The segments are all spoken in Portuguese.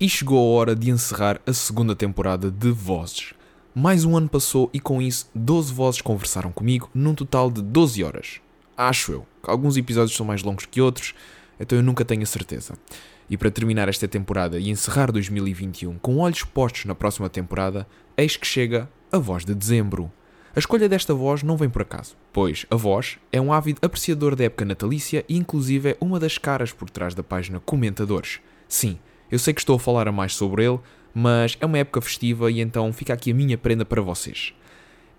E chegou a hora de encerrar a segunda temporada de Vozes. Mais um ano passou e com isso 12 vozes conversaram comigo num total de 12 horas. Acho eu, alguns episódios são mais longos que outros, então eu nunca tenho a certeza. E para terminar esta temporada e encerrar 2021 com olhos postos na próxima temporada, eis que chega a voz de dezembro. A escolha desta voz não vem por acaso, pois a voz é um ávido apreciador da época natalícia e inclusive é uma das caras por trás da página Comentadores. Sim, eu sei que estou a falar a mais sobre ele, mas é uma época festiva e então fica aqui a minha prenda para vocês.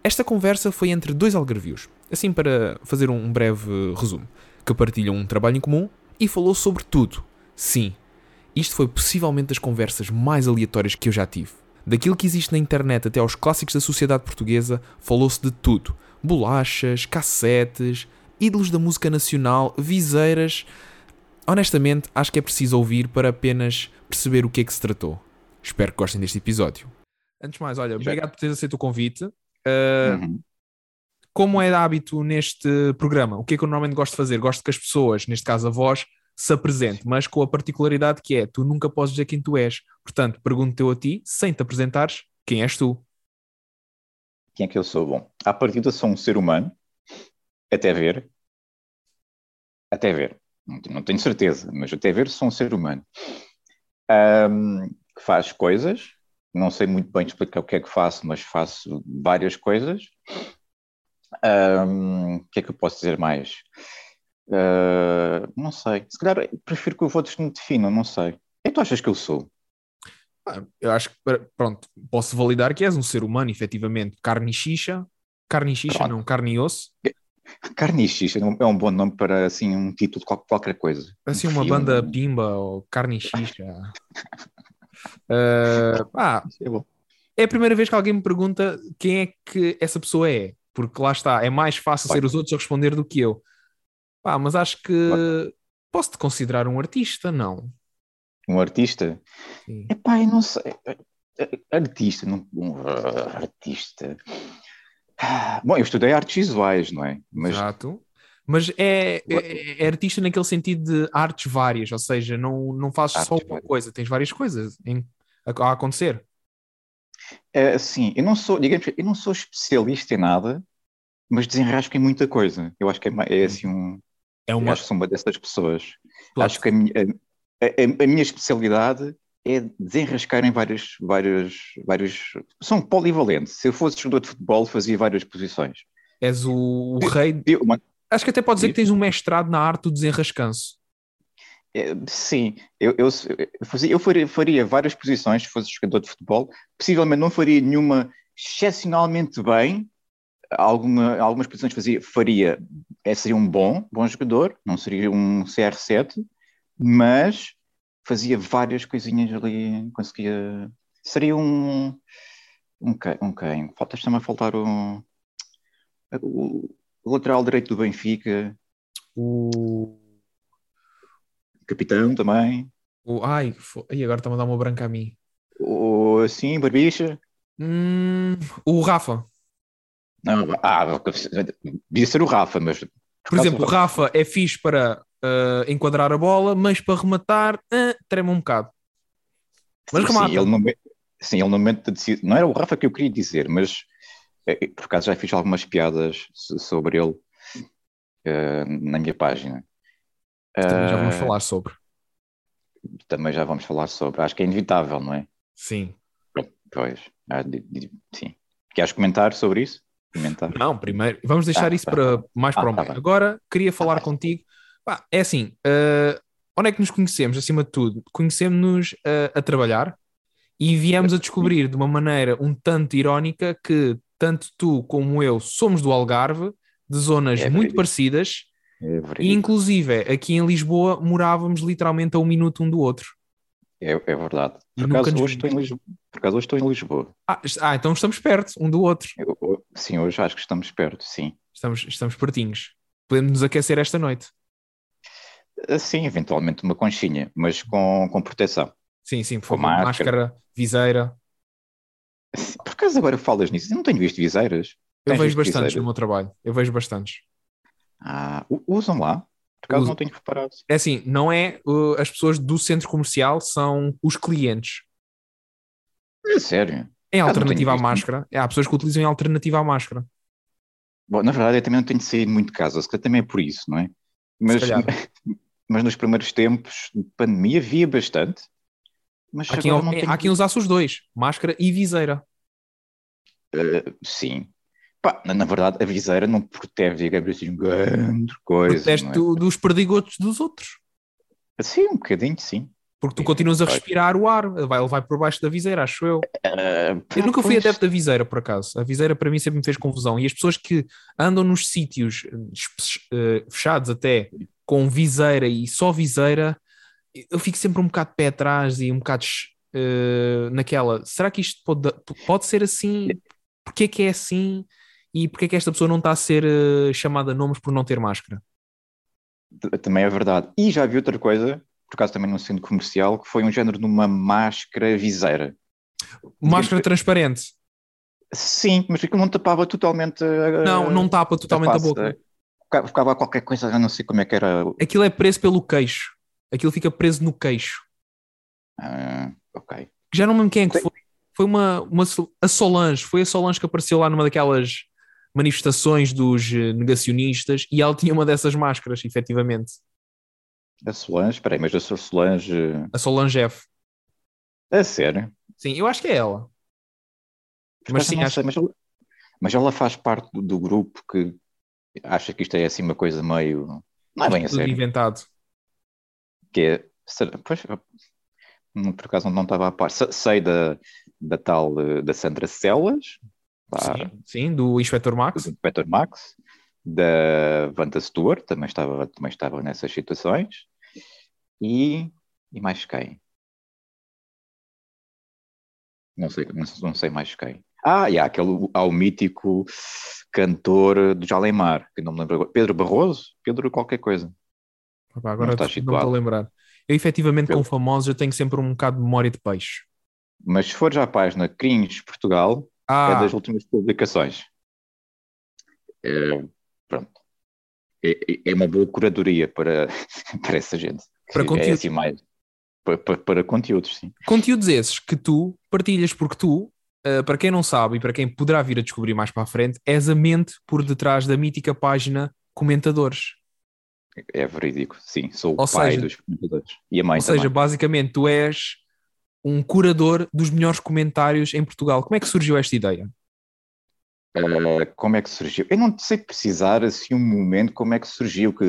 Esta conversa foi entre dois algarvios, assim para fazer um breve resumo, que partilham um trabalho em comum e falou sobre tudo. Sim, isto foi possivelmente das conversas mais aleatórias que eu já tive. Daquilo que existe na internet até aos clássicos da sociedade portuguesa, falou-se de tudo: bolachas, cassetes, ídolos da música nacional, viseiras. Honestamente, acho que é preciso ouvir para apenas perceber o que é que se tratou. Espero que gostem deste episódio. Antes de mais, olha, obrigado por teres aceito o convite. Uh, uhum. Como é de hábito neste programa? O que é que eu normalmente gosto de fazer? Gosto que as pessoas, neste caso a voz, se apresente, mas com a particularidade que é, tu nunca podes dizer quem tu és. Portanto, pergunto-te a ti, sem te apresentares, quem és tu? Quem é que eu sou? Bom, à partida sou um ser humano, até ver, até ver, não tenho certeza, mas até ver sou um ser humano, um, que faz coisas, não sei muito bem explicar o que é que faço, mas faço várias coisas. Um, o que é que eu posso dizer mais? Uh, não sei. Se calhar prefiro que os outros me definam, não sei. O que tu achas que eu sou? Ah, eu acho que, pronto, posso validar que és um ser humano, efetivamente. Carne e xixa. Carne e xixa, pronto. não, carne e osso. Carne e xixa é um bom nome para, assim, um título de qualquer coisa. Assim, um uma filme. banda pimba ou carne e xixa. uh, ah, é, é a primeira vez que alguém me pergunta quem é que essa pessoa é. Porque lá está, é mais fácil ser os outros a responder do que eu. Pá, mas acho que posso-te considerar um artista, não? Um artista? Sim. Epá, eu não sei. Artista, não... Um, artista. Bom, eu estudei artes visuais, não é? Mas... Exato. Mas é, é, é, artista naquele sentido de artes várias, ou seja, não, não fazes artes só uma várias. coisa, tens várias coisas em, a, a acontecer. É, sim, eu não sou, digamos, eu não sou especialista em nada, mas desenrasco em muita coisa. Eu acho que é, é assim um, é uma... acho que sou uma dessas pessoas. Acho que a minha, a, a, a minha especialidade é desenrascar em vários, vários, vários. São polivalentes. Se eu fosse jogador de futebol, fazia várias posições. És o, o rei. Eu, uma... Acho que até pode dizer que tens um mestrado na arte do desenrascanço. É, sim, eu, eu, eu, fazia, eu faria, faria, várias posições se fosse jogador de futebol. Possivelmente não faria nenhuma excepcionalmente bem, alguma, algumas posições fazia, faria, é, seria um bom, bom jogador, não seria um CR7, mas fazia várias coisinhas ali, conseguia. Seria um. Um quem? Um quem? Falta também a faltar o, o, o lateral direito do Benfica. O capitão também. O, ai, e agora está a dar uma branca a mim. O, sim, Barbicha. Hum, o Rafa. Não, ah, devia ser o Rafa, mas. Por, exemplo, o Rafa é fixe para uh, enquadrar a bola, mas para rematar, uh, trema um bocado. Mas sim, remata. Sim, ele no, sim, ele no momento de Não era o Rafa que eu queria dizer, mas eh, por acaso já fiz algumas piadas sobre ele uh, na minha página. Também já vamos falar sobre. Também já vamos falar sobre. Acho que é inevitável, não é? Sim. Pois. Sim. Queres comentar sobre isso? Comentar. Não, primeiro, vamos deixar ah, isso tá. para mais ah, para o tá. Agora, queria falar ah, contigo. Pá, é assim, uh, onde é que nos conhecemos, acima de tudo? Conhecemos-nos uh, a trabalhar e viemos a descobrir de uma maneira um tanto irónica que tanto tu como eu somos do Algarve, de zonas é muito parecidas, é e inclusive aqui em Lisboa morávamos literalmente a um minuto um do outro. É, é verdade. Por acaso, hoje estou em Lisboa. Por acaso hoje estou em Lisboa. Ah, ah, então estamos perto um do outro. Eu, sim, hoje acho que estamos perto, sim. Estamos, estamos pertinhos. Podemos nos aquecer esta noite. Ah, sim, eventualmente uma conchinha, mas com, com proteção. Sim, sim, por favor. Máscara. máscara, viseira. Por acaso agora falas nisso? Eu não tenho visto viseiras. Eu Tens vejo bastantes viseiras? no meu trabalho. Eu vejo bastantes. Ah, usam lá? Por acaso não tenho reparado. É assim, não é as pessoas do centro comercial, são os clientes. É sério. Em alternativa à máscara. É, há pessoas que utilizam em alternativa à máscara. Bom, na verdade, eu também não tenho saído muito de casa, se calhar também é por isso, não é? Mas, mas nos primeiros tempos de pandemia havia bastante. Mas Há quem, não há tenho quem usasse os dois, máscara e viseira. Uh, sim. Pá, na, na verdade, a viseira não protege, digamos assim, grande coisa. Proteste não é? do- dos perdigotos dos outros. Sim, um bocadinho, sim. Porque tu continuas a respirar o ar, vai, ele vai por baixo da viseira, acho eu. Uh, Eu nunca fui pois, adepto da viseira, por acaso. A viseira para mim sempre me fez confusão. E as pessoas que andam nos sítios eh, eh, fechados até com viseira e só viseira, eu fico sempre um bocado de pé atrás e um bocado eh, naquela. Será que isto pode, pode ser assim? Porquê que é assim? E porquê que esta pessoa não está a ser eh, chamada a nomes por não ter máscara? Também é verdade. E já vi outra coisa, por acaso também num centro comercial, que foi um género de uma máscara viseira. Máscara transparente. Sim, mas aquilo não tapava totalmente a, Não, não tapa totalmente a face, boca. Ficava, ficava qualquer coisa, eu não sei como é que era. Aquilo é preso pelo queixo. Aquilo fica preso no queixo. Ah, ok. Já não me lembro quem é que Sim. foi. Foi uma, uma a Solange, foi a Solange que apareceu lá numa daquelas manifestações dos eh, negacionistas e ela tinha uma dessas máscaras, efetivamente. A Solange, espera aí, mas a Solange. A Solange F. A sério? Sim, eu acho que é ela. Por Mas sim, acho sei, mas, ela, mas ela faz parte do, do grupo que acha que isto é assim uma coisa meio. Não é bem a tudo sério. inventado. Que é. Pois, hum, por acaso não estava a par. Se- Sei da, da tal eh, da Sandra Celas, Sim, sim, do Inspector Max. do Peter Max, da Wanda Stewart, também estava, também estava nessas situações. E, e mais quem? Não sei, não, sei mais quem. Ah, e há aquele, há o mítico cantor do Jalemar, que não me lembro agora. Pedro Barroso? Pedro qualquer coisa. Opa, agora não estou a lembrar. Eu, efetivamente, com Pelo- famosos, eu tenho sempre um bocado de memória de peixe. Mas se for já à página Cringe Portugal, é Ah, das últimas publicações. É, pronto. É, é- é uma boa curadoria para, para essa gente. Para é conteúdo. assim mais. Para, para, conteúdos, sim. conteúdos esses que tu partilhas porque tu, eh, para quem não sabe e para quem poderá vir a descobrir mais para a frente, és a mente por detrás da mítica página Comentadores. É verídico, sim. Sou o Ou pai seja- dos comentadores. E a mãe Ou seja, também. basicamente, tu és um curador dos melhores comentários em Portugal. Como é que surgiu esta ideia? Eh, como é que surgiu? Eu não sei precisar assim um momento como é que surgiu que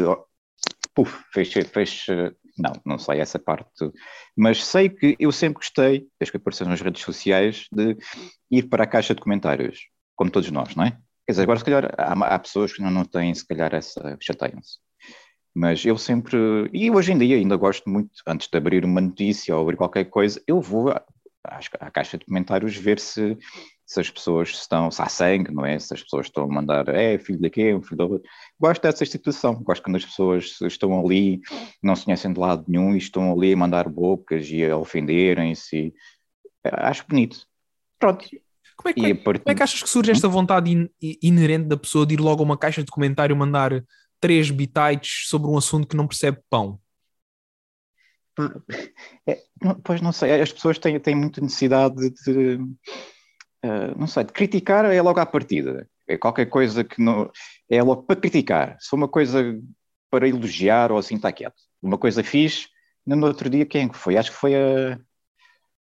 puf, fez, fez eh, não, não sei essa parte, mas sei que eu sempre gostei, desde que apareceu nas redes sociais, de ir para a caixa de comentários, como todos nós, não é? Quer dizer, agora se calhar há, há pessoas que não, não têm se calhar essa, chateiam-se. Mas eu sempre, e hoje em dia ainda gosto muito, antes de abrir uma notícia ou abrir qualquer coisa, eu vou à, à caixa de comentários ver se, se as pessoas estão, se há sangue, não é? Se as pessoas estão a mandar, é filho daqui, um filho da outra. Gosto dessa situação, gosto quando as pessoas estão ali, não se conhecem de lado nenhum e estão ali a mandar bocas e a ofenderem-se. Acho bonito. Pronto. Como é que, a como partir- é que achas que surge esta vontade in- inerente da pessoa de ir logo a uma caixa de comentário mandar três bitites sobre um assunto que não percebe pão? É, pois não sei, as pessoas têm, têm muita necessidade de, eh, não sei, de criticar é logo à partida. É qualquer coisa que não. É logo para criticar. Se for uma coisa para elogiar ou assim, está quieto. Uma coisa fixe, no outro dia, quem é foi? Acho que foi a.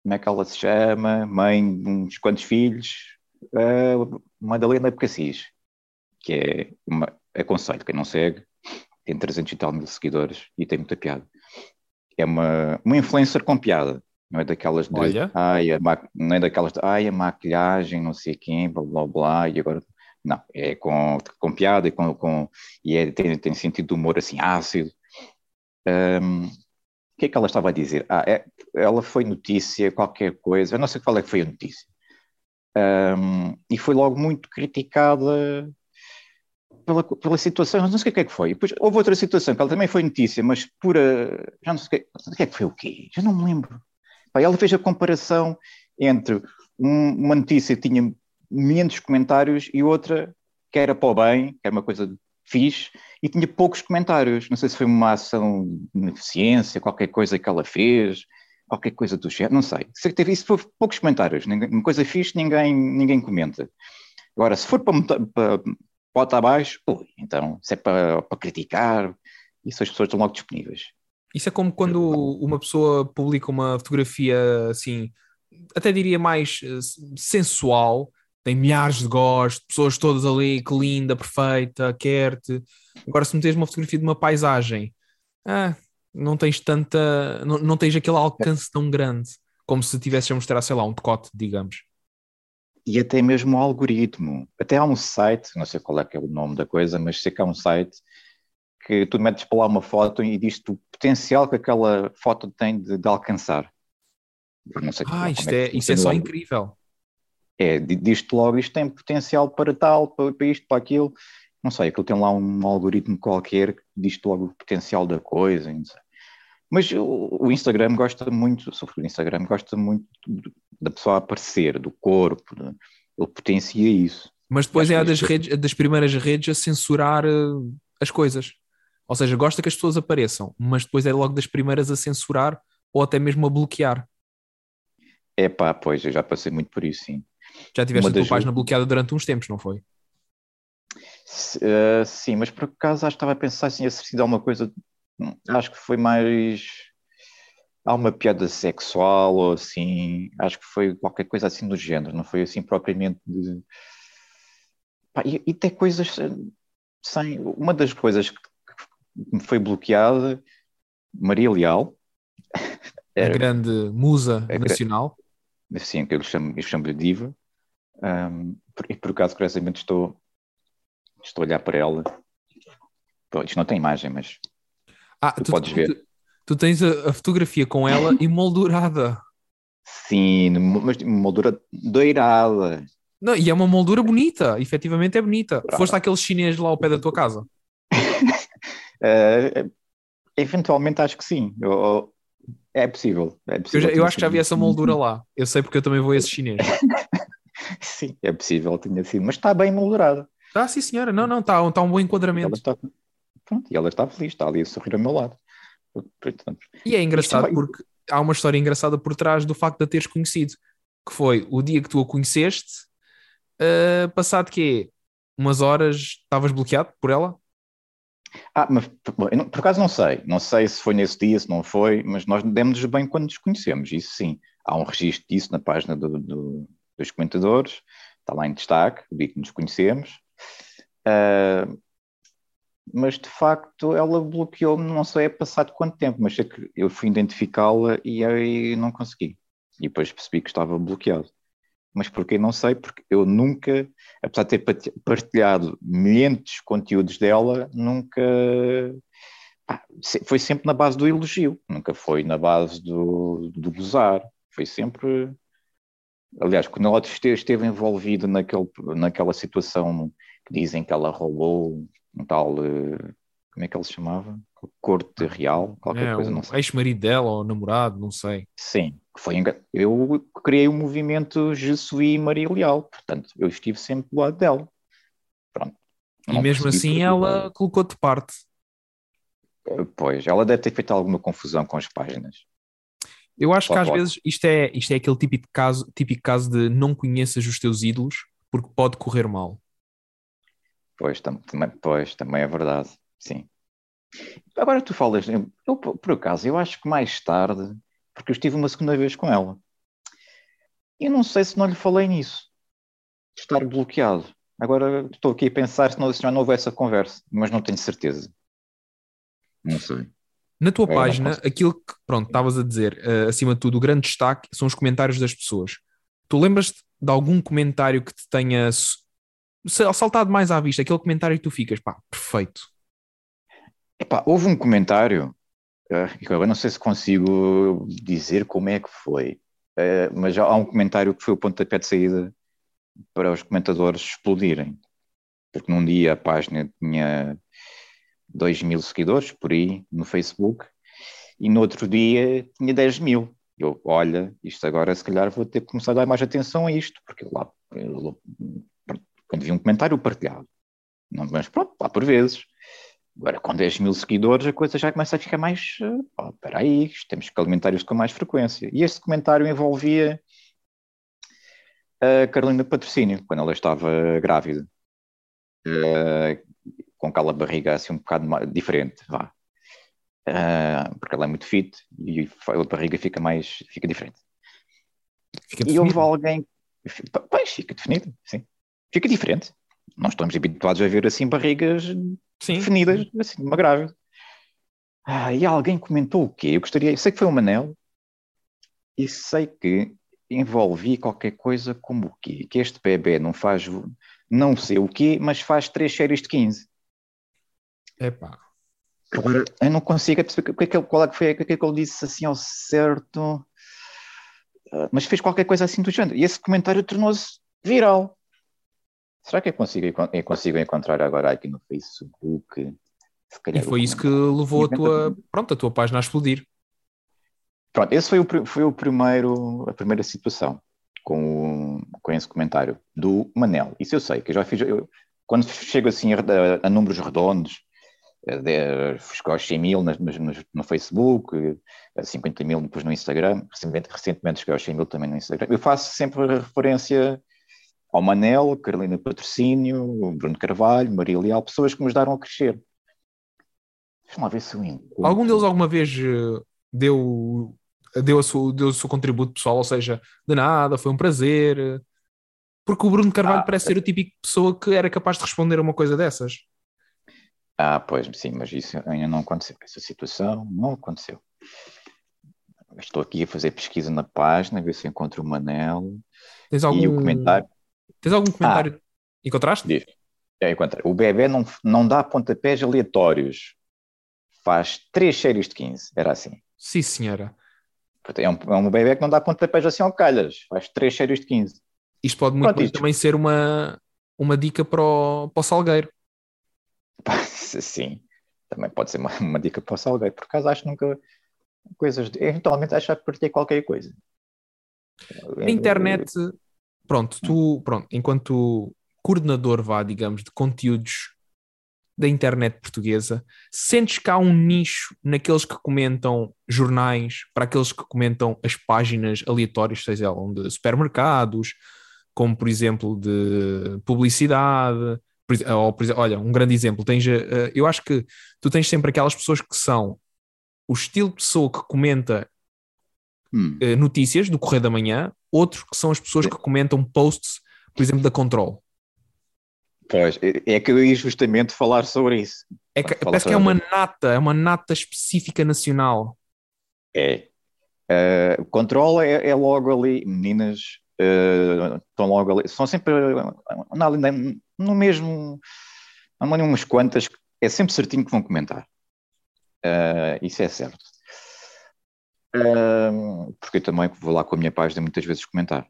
Como é que ela se chama? Mãe de uns quantos filhos? Madalena Becassis, que é. Uma, aconselho, quem não segue, tem 300 e tal mil seguidores e tem muita piada é uma, uma influencer com piada, não é daquelas de Olha. ai, a ma- não é daquelas de ai, a maquilhagem, não sei quem, blá blá blá, e agora não, é com, com piada e, com, com, e é, tem, tem sentido de humor assim ácido. Ahm, o que é que ela estava a dizer? Ah, é- ela foi notícia, qualquer coisa, eu não sei qual é que foi a notícia. Ahm, e foi logo muito criticada pela, pela situação, não sei o que é que foi. Depois houve outra situação que ela também foi notícia, mas pura. Já não sei o que, não sei o que é que foi o quê? Já não me lembro. Ela fez a comparação entre um- uma notícia que tinha menos comentários e outra que era para o bem, que era uma coisa fiz e tinha poucos comentários. Não sei se foi uma ação de beneficência, qualquer coisa que ela fez, qualquer coisa do género, não sei. Se teve isso, foi poucos comentários. Uma coisa fixe, ninguém, ninguém comenta. Agora, se for para, para bota abaixo, ui, então, se é para, para criticar, isso as pessoas estão logo disponíveis. Isso é como quando uma pessoa publica uma fotografia assim, até diria mais eh, sensual, tem milhares de gostos, pessoas todas ali, que linda, perfeita, quer-te. Agora, se meteres uma fotografia de uma paisagem, ah, não tens tanta, não, não tens aquele alcance tão grande como se tivesses a mostrar, sei lá, um decote, digamos. E até mesmo o algoritmo. Até há um site, não sei qual é, que é o nome da coisa, mas sei que há um site que tu metes para lá uma foto e diz-te o potencial que aquela foto tem de, de alcançar. Ah, isto é, é, é só incrível. É, diz-te logo, isto tem potencial para tal, para, para isto, para aquilo. Não sei, aquilo tem lá um algoritmo qualquer que diz-te logo o potencial da coisa, não sei. Mas o, Instagram gosta muito, sobretudo o Instagram, gosta muito da pessoa aparecer, do corpo, de, ele potencia isso. Mas depois é a das, redes, das primeiras redes a censurar uh, as coisas. Ou seja, gosta que as pessoas apareçam, mas depois é logo das primeiras a censurar ou até mesmo a bloquear. É pá, pois, eu já passei muito por isso, sim. Já tiveste Uma a tua das... página bloqueada durante uns tempos, não foi? Uh, sim, mas por acaso acho que estava a pensar assim, a sido alguma coisa, acho que foi mais há uma piada sexual ou assim, acho que foi qualquer coisa assim do género, não foi assim propriamente de. Pá, e, e tem coisas sem. Uma das coisas que me foi bloqueada, Maria Leal. Era, a grande musa a nacional. Sim, que eu chamo, eu chamo de diva. Um, e por acaso, curiosamente, estou, estou a olhar para ela. Pô, isto não tem imagem, mas ah, tu, tu podes ver. Tu, tu tens a, a, fotografia com ela emoldurada. Sim, mas moldura doirada. Não, e é uma moldura bonita, efetivamente é bonita. Brava. Foste aquele chinês lá ao pé da tua casa? Uh, eventualmente acho que sim. Eu, é possível. É possível eu, já, eu acho que já vi essa moldura lá. Eu sei porque eu também vou a esse chinês. sim, é possível, tinha sido. Mas está bem moldurada. Está, sim, senhora. Não, não, está, está um bom enquadramento. Ela está, pronto, e ela está feliz, está ali a sorrir ao meu lado. E é engraçado porque há uma história engraçada por trás do facto de a teres conhecido, que foi o dia que tu a conheceste, uh, passado que umas horas estavas bloqueado por ela? Ah, mas por acaso não sei, não sei se foi nesse dia, se não foi, mas nós demos bem quando nos conhecemos, isso sim. Há um registro disso na página do, do, dos comentadores, está lá em destaque, dia que nos conhecemos. Uh, mas de facto ela bloqueou-me, não sei é passado quanto tempo, mas é que eu fui identificá-la e aí não consegui. E depois percebi que estava bloqueado. Mas porquê? Não sei, porque eu nunca, apesar de ter partilhado milhares de conteúdos dela, nunca. foi sempre na base do elogio, nunca foi na base do, do gozar. Foi sempre. Aliás, quando ela esteve envolvida naquele, naquela situação que dizem que ela roubou um tal. Eh, como é que ele se chamava? Corte Real, qualquer é, coisa, não sei. Ex-marido dela ou namorado, não sei. Sim, foi eu criei o um movimento Jesuí Maria Leal, portanto, eu estive sempre do lado dela. Pronto. E mesmo assim ela colocou de parte. Pois, ela deve ter feito alguma confusão com as páginas. Eu acho Só que às pode. vezes isto é, isto é aquele típico caso, típico caso de não conheças os teus ídolos porque pode correr mal. Pois, tam, também, pois, também é verdade, sim. Agora tu falas, eu, por acaso, eu acho que mais tarde, porque eu estive uma segunda vez com ela, eu não sei se não lhe falei nisso, de estar bloqueado. Agora estou aqui a pensar se, não, se já não houve essa conversa, mas não tenho certeza. Não sei. Na tua página, aquilo que, pronto, estavas a dizer, uh, acima de tudo, o grande destaque são os comentários das pessoas. Tu lembras-te de algum comentário que te tenha saltado mais à vista, aquele comentário que tu ficas, pá, perfeito. Epá, houve um comentário, uh, eu não sei se consigo dizer como é que foi, uh, mas há um comentário que foi o pontapé de saída para os comentadores explodirem. Porque num dia a página tinha 2 mil seguidores por aí no Facebook e no outro dia tinha 10 mil. Eu, olha, isto agora se calhar vou ter que começar a dar mais atenção a isto, porque lá quando vi um comentário partilhado, Não, mas pronto, lá por vezes. Agora, com 10 mil seguidores, a coisa já começa a ficar mais. Oh, espera aí, temos que alimentar isto com mais frequência. E este comentário envolvia a Carolina Patrocínio, quando ela estava grávida. Uh, com aquela barriga assim um bocado diferente, vá. Uh, porque ela é muito fit e a barriga fica mais, fica diferente. Fica e houve alguém, pois, fica definido, sim. Fica diferente. Nós estamos habituados a ver assim barrigas sim. definidas, assim, uma grávida. Ah, e alguém comentou o quê? Eu gostaria, sei que foi o Manel, e sei que envolvi qualquer coisa como o quê? Que este bebê não faz, não sei o quê, mas faz três séries de 15. Epá. Agora, eu não consigo perceber o que é que, qual é que foi, o que é que ele disse assim ao certo, uh, mas fez qualquer coisa assim do género. E esse comentário tornou-se viral. Será que eu consigo, eu consigo encontrar agora aqui no Facebook? e foi isso que levou a tua, pronto, a tua página a explodir. Pronto, esse foi o, foi o primeiro, a primeira situação com, com esse comentário do Manel. Isso eu sei, que eu já fiz. Eu, quando chego assim a, a números redondos, chegou aos 100 mil no, no, no, Facebook, 50 mil depois no Instagram, recentemente, recentemente chegou aos 100 mil também no Instagram. Eu faço sempre referência ao Manel, Carolina Patrocínio, Bruno Carvalho, Maria Leal, pessoas que me ajudaram a crescer. Deixa lá ver se eu encontro. Algum deles alguma vez eh, deu, deu, a sua, deu o seu contributo pessoal, ou seja, de nada, foi um prazer. Porque o Bruno Carvalho ah, parece ser o típico pessoa que era capaz de responder a uma coisa dessas. Ah, pois, sim, mas isso ainda não aconteceu. Essa situação não aconteceu. Estou aqui a fazer pesquisa na página, ver se encontro o Manel. Tens algum... E o comentário. Tens algum comentário? Ah, Encontraste? Diz. É, encontrei. O bebê não, não dá pontapés aleatórios. Faz três séries de 15. Era assim. Sim, senhora. É um, é um bebê que não dá pontapés assim ao calhas. Faz três séries de 15. Isto pode muito Pronto, também ser uma, uma dica para o, para o Salgueiro. Sim, também pode ser uma, uma dica para o Salgueiro. Por acaso acho nunca coisas. Eventualmente acho que partilhei qualquer coisa. A internet, pronto, tu, pronto, enquanto coordenador, vá, digamos, de conteúdos da internet portuguesa, sentes que há um nicho naqueles que comentam jornais, para aqueles que comentam as páginas aleatórias, seja elas de supermercados, como por exemplo de publicidade, ou, olha, um grande exemplo, tens, uh, eu acho que tu tens sempre aquelas pessoas que são o estilo de pessoa que comenta hum. uh, notícias do Correio da Manhã, outros que são as pessoas que comentam posts, por exemplo, da Control. Pois, é, é que eu ia justamente falar sobre isso. É que, parece que é uma nata, é uma nata específica nacional. É. Uh, control é, é, logo ali, meninas uh, estão logo ali, são sempre uh, no mesmo. Há umas quantas, é sempre certinho que vão comentar. Uh, isso é certo. Uh, porque eu também vou lá com a minha página muitas vezes comentar.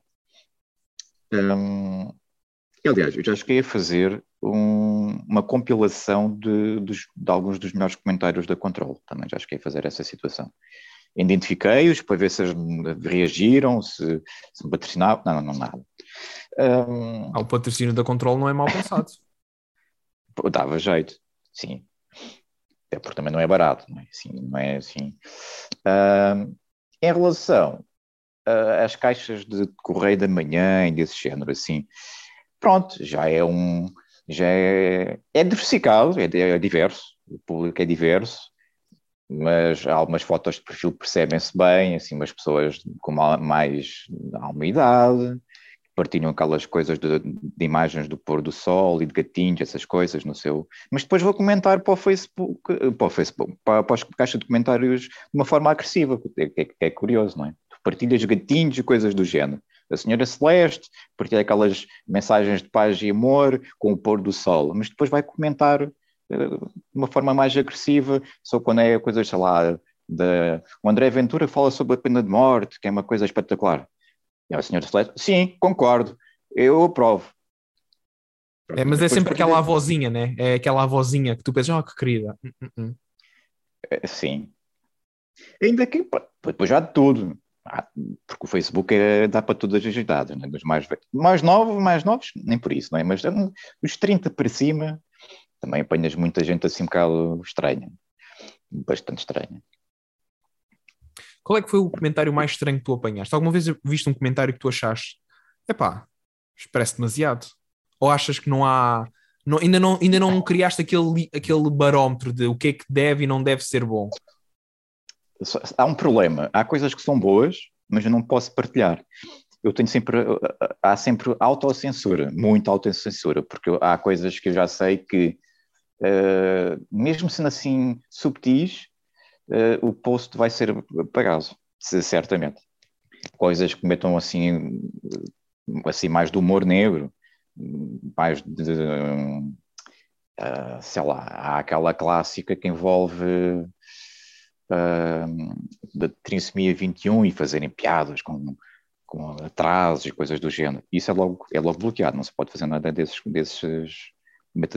Um, aliás, eu já cheguei a fazer um, uma compilação de, de, de, alguns dos melhores comentários da Control. Também já cheguei a fazer essa situação. Identifiquei-os para ver se reagiram, se, se me patrocinavam. Não, não, nada. Um, ah, o patrocínio da Control não é mal pensado. Dava jeito, sim. Até porque também não é barato, não é assim. Não é assim. Um, em relação uh, às caixas de correio da manhã e desse género, assim, pronto, já é um. Já é, é diversificado, é, é diverso, o público é diverso, mas algumas fotos de perfil percebem-se bem, assim, umas pessoas com mais alguma idade, partilham aquelas coisas de, de, imagens do pôr do sol e de gatinhos, essas coisas no seu. Mas depois vou comentar para o Facebook, para o Facebook, para, para a caixa de comentários de uma forma agressiva, é, que é curioso, não é? Tu partilhas gatinhos e coisas do género. A senhora Celeste partilha aquelas mensagens de paz e amor com o pôr do sol, mas depois vai comentar eh, de uma forma mais agressiva, só quando é coisas, sei lá, da... o André Ventura fala sobre a pena de morte, que é uma coisa espetacular. E a senhora Celeste, sim, concordo, eu aprovo. É, mas é sempre aquela avózinha, né? É aquela avózinha que tu pensas, oh, que querida. Uh, uh, uh. É, sim. Ainda que, depois já de tudo. Ah, porque o Facebook é, dá para todas as idades, né? dos mais, mais novos, mais novos, nem por isso, não é? Mas dos 30 para cima, também apanhas muita gente assim um bocado estranha, bastante estranha. Qual é que foi o comentário mais estranho que tu apanhaste? Alguma vez viste um comentário que tu achaste, epá, parece demasiado? Ou achas que não há, não, ainda, não, ainda não criaste aquele, aquele barómetro de o que é que deve e não deve ser bom? Há um problema, há coisas que são boas, mas eu não posso partilhar eu tenho sempre, há sempre autocensura, muita autocensura, porque há coisas que eu já sei que, uh, mesmo sendo assim subtis, o post vai ser apagado, certamente. Coisas que metam assim, assim mais do humor negro, mais de, uh, sei lá, há aquela clássica que envolve da trissomia 21 e fazerem piadas com com atrasos e coisas do género. Isso é logo, é logo bloqueado, não se pode fazer nada desses, desses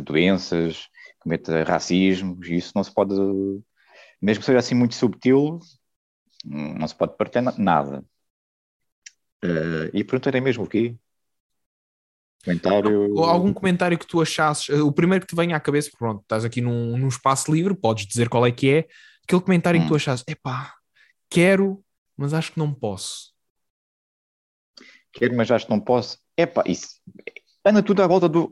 doenças, cometa racismo, isso não se pode, mesmo que seja assim muito subtil, não se pode partilhar nada. Uh, e perguntarei mesmo o quê? Comentário... Algum comentário que tu achasses, eh, o primeiro que te venha à cabeça, pronto, estás aqui num, num espaço livre, podes dizer qual é que é, aquele comentário hum. que tu hum. achasses, epá, quero, mas acho que não posso quero, mas acho que não posso. Epá, isso anda tudo à volta do.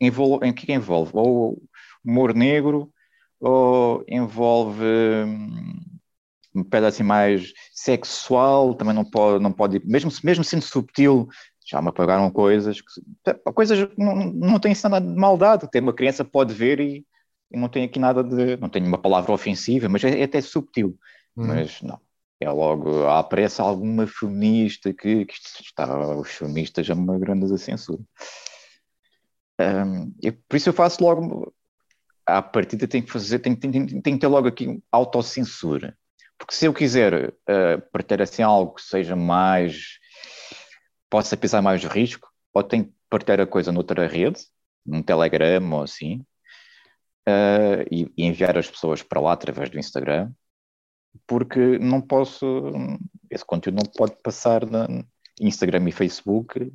Envolve, em que envolve? Ou humor negro, ou envolve um pedaço assim mais sexual, também não pode, não pode mesmo, mesmo sendo subtil, já me apagaram coisas, coisas que não, não têm nada de maldade, até uma criança pode ver e, e, não tem aqui nada de, não tem uma palavra ofensiva, mas é, é até subtil, hum. mas não, é logo pressa alguma feminista que, que está os feministas a uma grande censura. Um, e por isso eu faço logo à partida tem que fazer, tem, tem, tem, tem que ter logo aqui autocensura. Porque se eu quiser uh, partilhar assim algo que seja mais possa pisar mais risco, ou tenho que partilhar a coisa noutra rede, num Telegram ou assim, uh, e, e enviar as pessoas para lá através do Instagram, porque não posso, esse conteúdo não pode passar na Instagram e Facebook,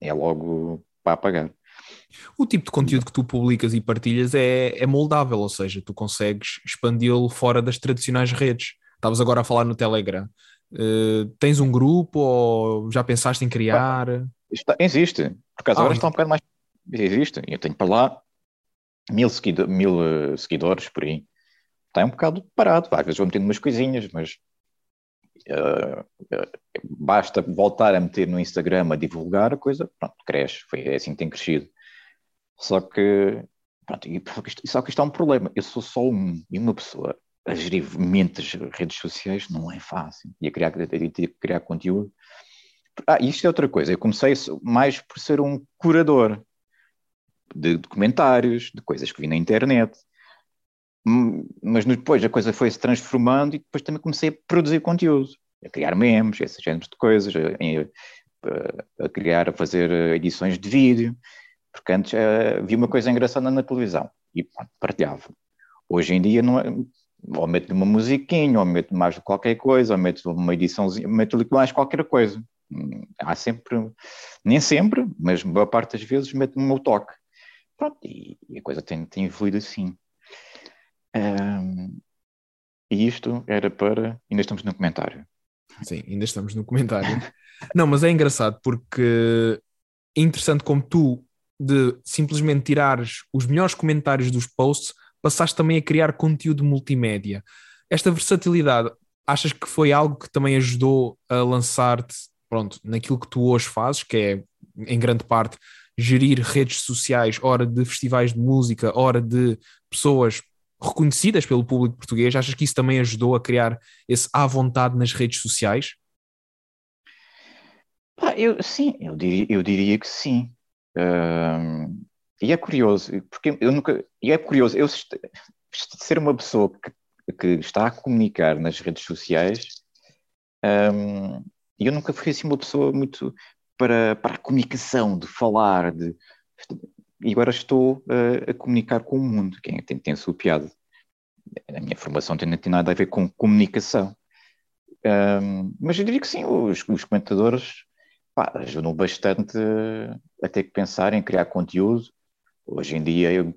é logo para apagar. O tipo de conteúdo que tu publicas e partilhas é, é moldável, ou seja, tu consegues expandi-lo fora das tradicionais redes. Estavas agora a falar no Telegram. Uh, tens um grupo ou já pensaste em criar? Está, existe. Por acaso ah, agora está um bocado mais. Existe. Eu tenho para lá mil, seguido, mil uh, seguidores por aí está um bocado parado. Às vezes vou metendo umas coisinhas, mas uh, uh, basta voltar a meter no Instagram a divulgar a coisa, pronto, cresce. Foi assim que tem crescido. Só que, pronto, e, só que isto é um problema. Eu sou só um e uma pessoa. A gerir muitas redes sociais não é fácil. E a criar, a criar conteúdo. Ah, isto é outra coisa. Eu comecei mais por ser um curador de documentários, de coisas que vi na internet. Hum, mas depois a coisa foi se transformando e depois também comecei a produzir conteúdo, a criar memes, esses géneros de coisas, a, a, criar, a fazer edições de vídeo, porque antes uh, vi uma coisa engraçada na televisão e pronto, partilhava. Hoje em dia não é, ou meto uma musiquinha, ou meto mais qualquer coisa, ou meto uma ediçãozinha, meto mais qualquer coisa. Hum, há sempre, nem sempre, mas boa parte das vezes meto o meu toque. Pronto, e, e a coisa tem, tem evoluído assim. Um, e isto era para. Ainda estamos no comentário. Sim, ainda estamos no comentário. Não, mas é engraçado porque é interessante como tu, de simplesmente tirares os melhores comentários dos posts, passaste também a criar conteúdo multimédia. Esta versatilidade, achas que foi algo que também ajudou a lançar-te, pronto, naquilo que tu hoje fazes, que é, em grande parte, gerir redes sociais, hora de festivais de música, hora de pessoas reconhecidas pelo público português, achas que isso também ajudou a criar esse à vontade nas redes sociais? eu, sim, eu diria, eu diria que sim. E é curioso, porque eu nunca. E é curioso, eu ser uma pessoa que, que está a comunicar nas redes sociais, um, eu nunca fui assim uma pessoa muito para, para a comunicação, de falar, de, e agora estou uh, a comunicar com o mundo, que tem, tem a sua piada. A minha formação tem, tem nada a ver com comunicação. Um, mas eu diria que sim, os, os comentadores pá, ajudam bastante a ter que pensar em criar conteúdo Hoje em dia, eu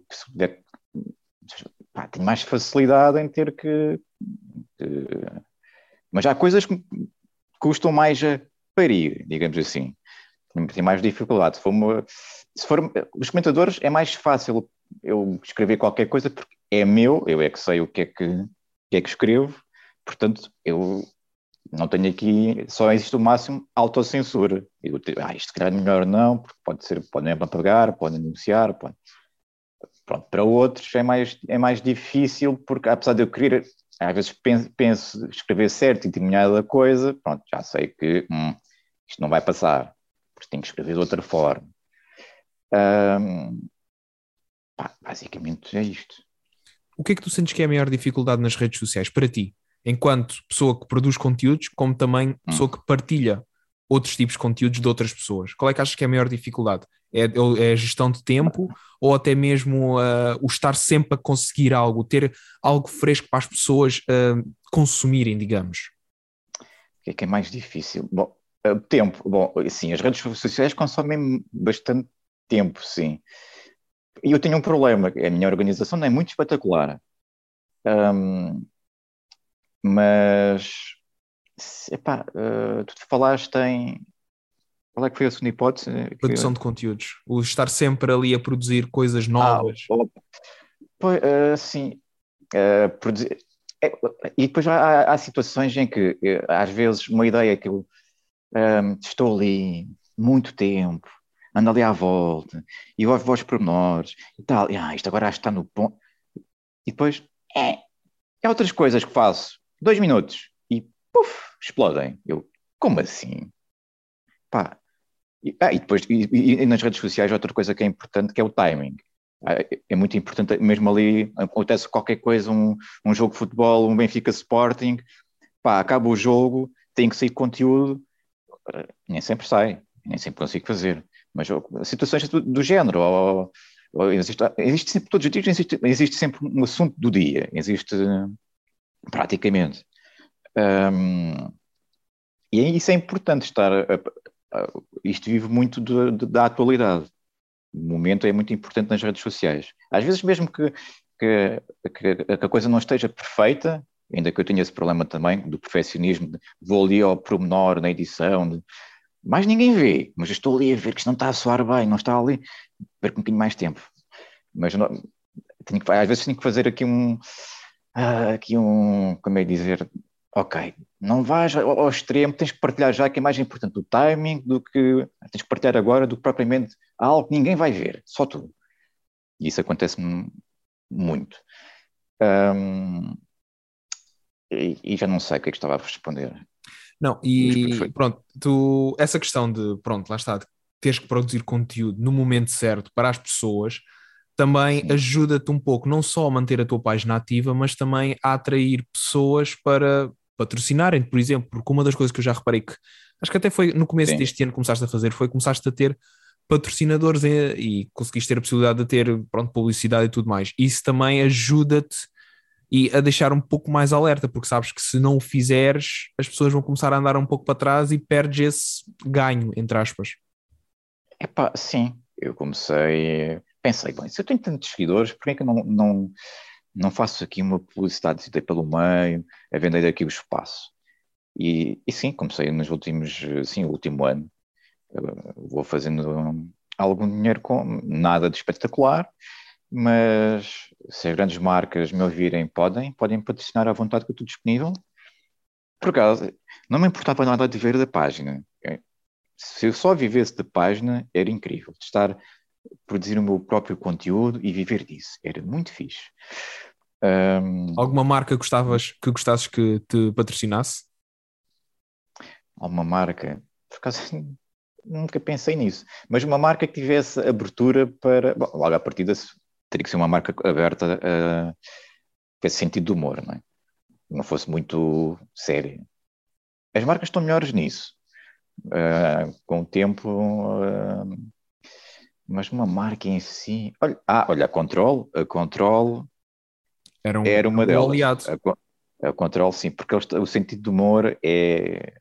pá, tenho mais facilidade em ter que. que mas há coisas que custam mais a parir, digamos assim. Tenho mais dificuldade. Se for, uma, se for os comentadores, é mais fácil eu escrever qualquer coisa porque é meu, eu é que sei o que é que, que, é que escrevo, portanto, eu não tenho aqui, só existe o máximo autocensura. Eu, ah, isto calhar melhor não, porque pode ser, podem apagar, podem denunciar. Pronto, para outros é mais, é mais difícil, porque apesar de eu querer, às vezes penso, penso escrever certo e determinada coisa, pronto, já sei que hum, isto não vai passar, porque tenho que escrever de outra forma. pá, basicamente é isto. O que é que tu sentes que é a maior dificuldade nas redes sociais para ti? Enquanto pessoa que produz conteúdos, como também pessoa hum. que partilha outros tipos de conteúdos de outras pessoas. Qual é que achas que é a maior dificuldade? É, é a gestão de tempo ou até mesmo uh, o estar sempre a conseguir algo, ter algo fresco para as pessoas uh, consumirem, digamos? O que é que é mais difícil? Bom, uh, tempo. Bom, sim, as redes sociais consomem bastante tempo, sim. E eu tenho um problema, a minha organização não é muito espetacular. Um, mas, epá, uh, tu falaste em. Qual é que foi a segunda hipótese? Produção de conteúdos. O estar sempre ali a produzir coisas ah, novas. Ah, pois, uh, sim. Uh, produzir... É, e depois há, há, situações em que, às vezes, uma ideia que eu um, estou ali muito tempo, ando ali à volta, e ouvo vozes pormenores e tal, e ah, isto agora acho que está no ponto. E depois, é, é outras coisas que faço dois minutos e puf, explodem. Eu, como assim? Pá. E, ah, e depois, e, e, nas redes sociais, outra coisa que é importante que é o timing. Ah, é muito importante, mesmo ali, acontece qualquer coisa, um, um jogo de futebol, um Benfica Sporting, pá, acaba o jogo, tem que sair conteúdo, ah, nem sempre sai, nem sempre consigo fazer. Mas situações do, do género, ou, ou existe, existe sempre, todos os dias existe, existe sempre um assunto do dia, existe praticamente. Um, e isso é importante estar. A, a, isto vive muito de, de, da atualidade. O momento é muito importante nas redes sociais. Às vezes, mesmo que, que, que, a coisa não esteja perfeita, ainda que eu tenha esse problema também do perfeccionismo, vou ali ao promenor na edição, de, mais ninguém vê, mas eu estou ali a ver que isto não está a soar bem, não está ali, perco um bocadinho mais tempo. Mas não, que, às vezes tenho que fazer aqui um, ah, aqui um, como é dizer, ok, não vais ao, ao, extremo, tens que partilhar já que é mais importante o timing do que tens que partilhar agora do que propriamente algo que ninguém vai ver, só tu. E isso acontece-me muito. Um, e, e, já não sei o que é que estava a responder. Não, e pronto, tu, essa questão de, pronto, lá está, de teres que produzir conteúdo no momento certo para as pessoas, também ajuda-te um pouco, não só a manter a tua página ativa, mas também a atrair pessoas para patrocinarem por exemplo, porque uma das coisas que eu já reparei que acho que até foi no começo Sim. deste ano que começaste a fazer, foi começaste a ter patrocinadores e, e conseguiste ter a possibilidade de ter pronto, publicidade e tudo mais. Isso também ajuda-te e a deixar um pouco mais alerta, porque sabes que se não o fizeres, as pessoas vão começar a andar um pouco para trás e perdes esse ganho, entre aspas. Epá, sim, eu comecei pensei, bem, se eu tenho tantos seguidores, por que, eu não, não, não faço aqui uma publicidade pelo meio, a vender aqui o espaço? E, e sim, comecei nos últimos, sim, o último ano, vou fazendo algum dinheiro com nada de espetacular, mas se as grandes marcas me ouvirem, podem, podem patrocinar à vontade que eu estou disponível. Por acaso, não me importava nada de ver da página. Se eu só vivesse da página, era incrível. De estar produzir o meu próprio conteúdo e viver disso. Era muito fixe. Um, Alguma marca gostavas, que gostasses que te patrocinasse? Alguma marca? Por acaso nunca pensei nisso. Mas uma marca que tivesse abertura para. Bom, logo à partida teria que ser uma marca aberta a esse sentido de humor, não é? Não fosse muito séria. As marcas estão melhores nisso. Uh, com o tempo. Uh, mas uma marca em si. Olha, ah, olha, a Control, a Control era, um, era uma um delas. Aliado. A, a Control, sim, porque o sentido do humor é,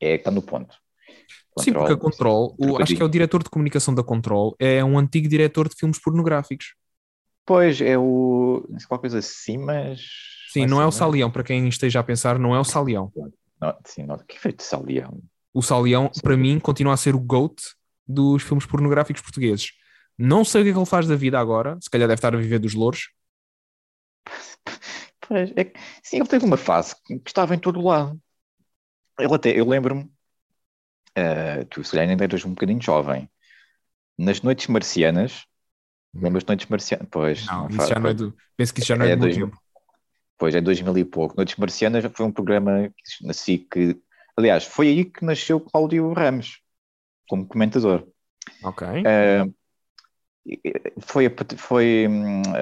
é está no ponto. Sim, porque a Control, o, acho que é o diretor de comunicação da Control, é um antigo diretor de filmes pornográficos. Pois, é o. Não sei qual coisa assim, mas. Sim, não é o Salião, para quem esteja a pensar, não é o Salião. Não, sim, não, que feito de Salião? O Salião, para mim, continua a ser o GOAT dos filmes pornográficos portugueses. Não sei o que é que ele faz da vida agora, se calhar deve estar a viver dos louros. É, sim, ele teve uma fase que estava em todo lado. Ele até, eu lembro-me, uh, tu se calhar ainda eras um bocadinho jovem, nas noites marcianas, lembras noites marcianas? Pois, não, isso já não é do, penso que isso já não é, é do dois, tempo. Pois, é 2000 e pouco. Noites marcianas foi um programa que nasci que, aliás, foi aí que nasceu Cláudio Ramos, como comentador. Ok. Uh, foi, foi uh,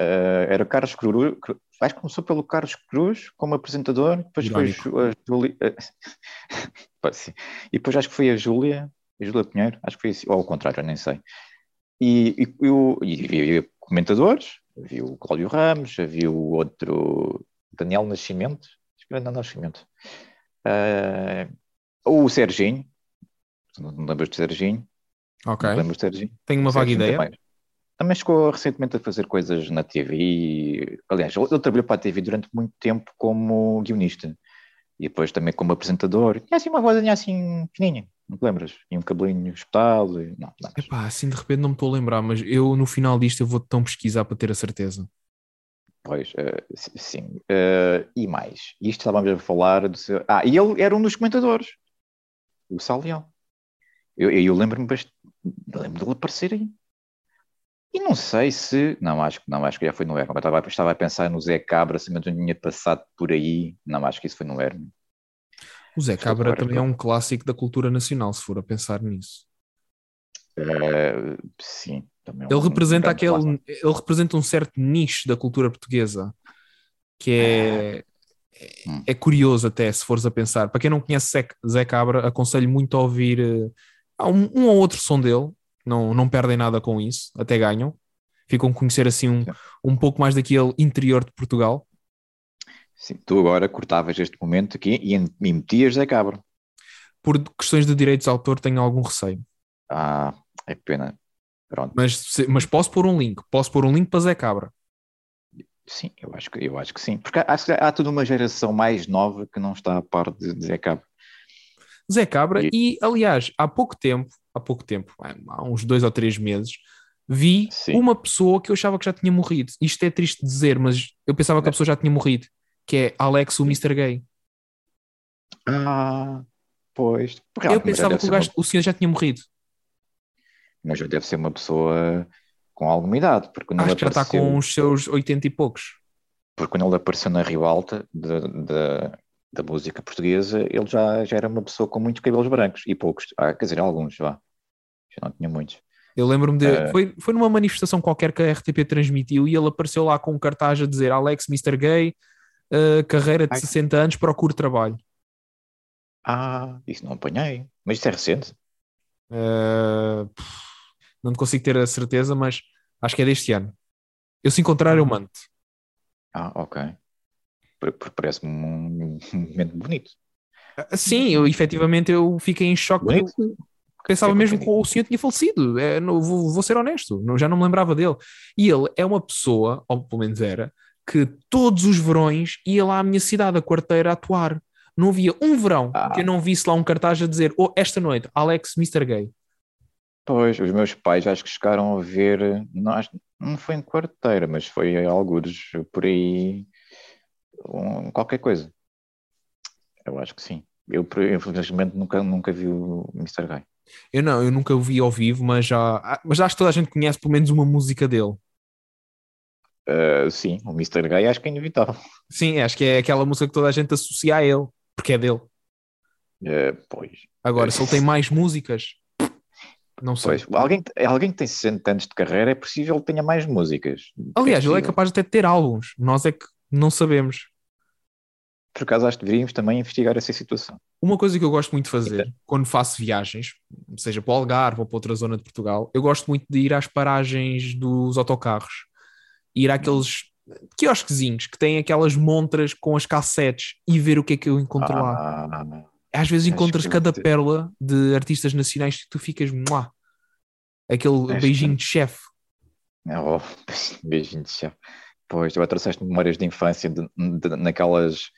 era Carlos Cruz, acho que começou pelo Carlos Cruz como apresentador, depois Irónico. foi a Júlia, e depois acho que foi a Júlia, a Júlia Pinheiro, acho que foi assim, ou ao contrário, nem sei. E, e, eu, e havia comentadores, havia o Cláudio Ramos, havia o outro Daniel Nascimento, acho que era Daniel Nascimento, uh, o Serginho, não lembras do Serginho? Ok. Lembras do Serginho? Tenho uma vaga ideia. Também. Também chegou recentemente a fazer coisas na TV. Aliás, ele trabalhou para a TV durante muito tempo como guionista. E depois também como apresentador. Tinha assim uma voz assim fininha, não te lembras? E um cabelinho espetado. E... Não, não Epá, assim de repente não me estou a lembrar, mas eu no final disto eu vou tão pesquisar para ter a certeza. Pois, uh, sim. Uh, e mais, isto estávamos a falar do seu... Ah, e ele era um dos comentadores, o Salião. Eu, eu lembro-me bastante, lembro dele aparecer aí. E não sei se. Não, acho que não, acho que já foi no Herman. Estava, estava a pensar no Zé Cabra, se não tinha passado por aí. Não, acho que isso foi no Herman. O Zé Cabra também é um clássico da cultura nacional, se for a pensar nisso. Uh, sim, também é ele um, representa um aquele, clássico. ele representa um certo nicho da cultura portuguesa que é, é, hum. é curioso até se fores a pensar. Para quem não conhece Zé, Cabra, aconselho muito a ouvir uh, um, um ou outro som dele não, não perdem nada com isso, até ganham. Ficam a conhecer assim um, um pouco mais daquele interior de Portugal. Sim, tu agora cortavas este momento aqui e, e metias Zé Cabra. Por questões de direitos de autor tenho algum receio. Ah, é pena. Pronto. Mas, mas posso pôr um link, posso pôr um link para Zé Cabra. Sim, eu acho que, eu acho que sim. Porque há, há toda uma geração mais nova que não está a par de, de Zé Cabra. Zé Cabra, e... e aliás, há pouco tempo há pouco tempo, há uns dois ou três meses, vi Sim. uma pessoa que eu achava que já tinha morrido. Isto é triste dizer, mas eu pensava que a pessoa já tinha morrido, que é Alex, o Mr. Gay. Ah, pois. eu pensava que o, gajo, uma... o senhor já tinha morrido. Mas já deve ser uma pessoa com alguma idade. Porque Acho que já está com os seus 80 e poucos. Porque quando ele apareceu na Ribalta de, de, da música portuguesa, ele já, já era uma pessoa com muitos cabelos brancos e poucos, ah, quer dizer, alguns, vá. Já não tinha muitos. Eu lembro-me de. Uh... Foi, foi numa manifestação qualquer que a RTP transmitiu e ele apareceu lá com um cartaz a dizer Alex, Mr. Gay, uh, carreira de Ai. 60 anos, procure trabalho. Ah, isso não apanhei. Mas isso é recente? Uh, não consigo ter a certeza, mas acho que é deste ano. Eu se encontrar, eu ah. mando. Ah, ok. Parece-me um momento bonito. Ah, sim, eu efetivamente eu fiquei em choque. Pensava mesmo que o senhor tinha falecido. É, não, vou, vou, ser honesto, não, já não me lembrava dele. E ele é uma pessoa, ou pelo menos era, que todos os verões ia lá à minha cidade, a quarteira, a atuar. Não havia um verão ah. que eu não visse lá um cartaz a dizer oh, esta noite, Alex Mr. Gay. Pois, os meus pais acho que chegaram a ver, não, não foi em quarteira, mas foi alguns por aí um, qualquer coisa. Eu acho que sim. Eu, infelizmente, nunca, nunca vi o Mr. Guy. Eu não, eu nunca o vi ao vivo, mas já, mas acho que toda a gente conhece pelo menos uma música dele. Uh, sim, o Mr. Guy acho que é inevitável. Sim, acho que é aquela música que toda a gente associa a ele, porque é dele. Uh, pois. Agora, se ele tem mais músicas, não sei. Pois, alguém, alguém que tem 60 anos de carreira é possível que tenha mais músicas. Aliás, é ele é capaz de até ter álbuns. Nós é que não sabemos. Por acaso acho que deveríamos também investigar essa situação. Uma coisa que eu gosto muito de fazer então. quando faço viagens, seja para o Algarve ou para outra zona de Portugal, eu gosto muito de ir às paragens dos autocarros, ir àqueles quiosquezinhos que têm aquelas montras com as cassetes e ver o que é que eu encontro ah, lá. Às vezes Acho encontras que- cada pérola de artistas nacionais que tu ficas, "Mua". aquele Acho beijinho de chefe. Oh, beijinho de chá. Pois, tu trouxeste memórias de infância de- de- naquelas,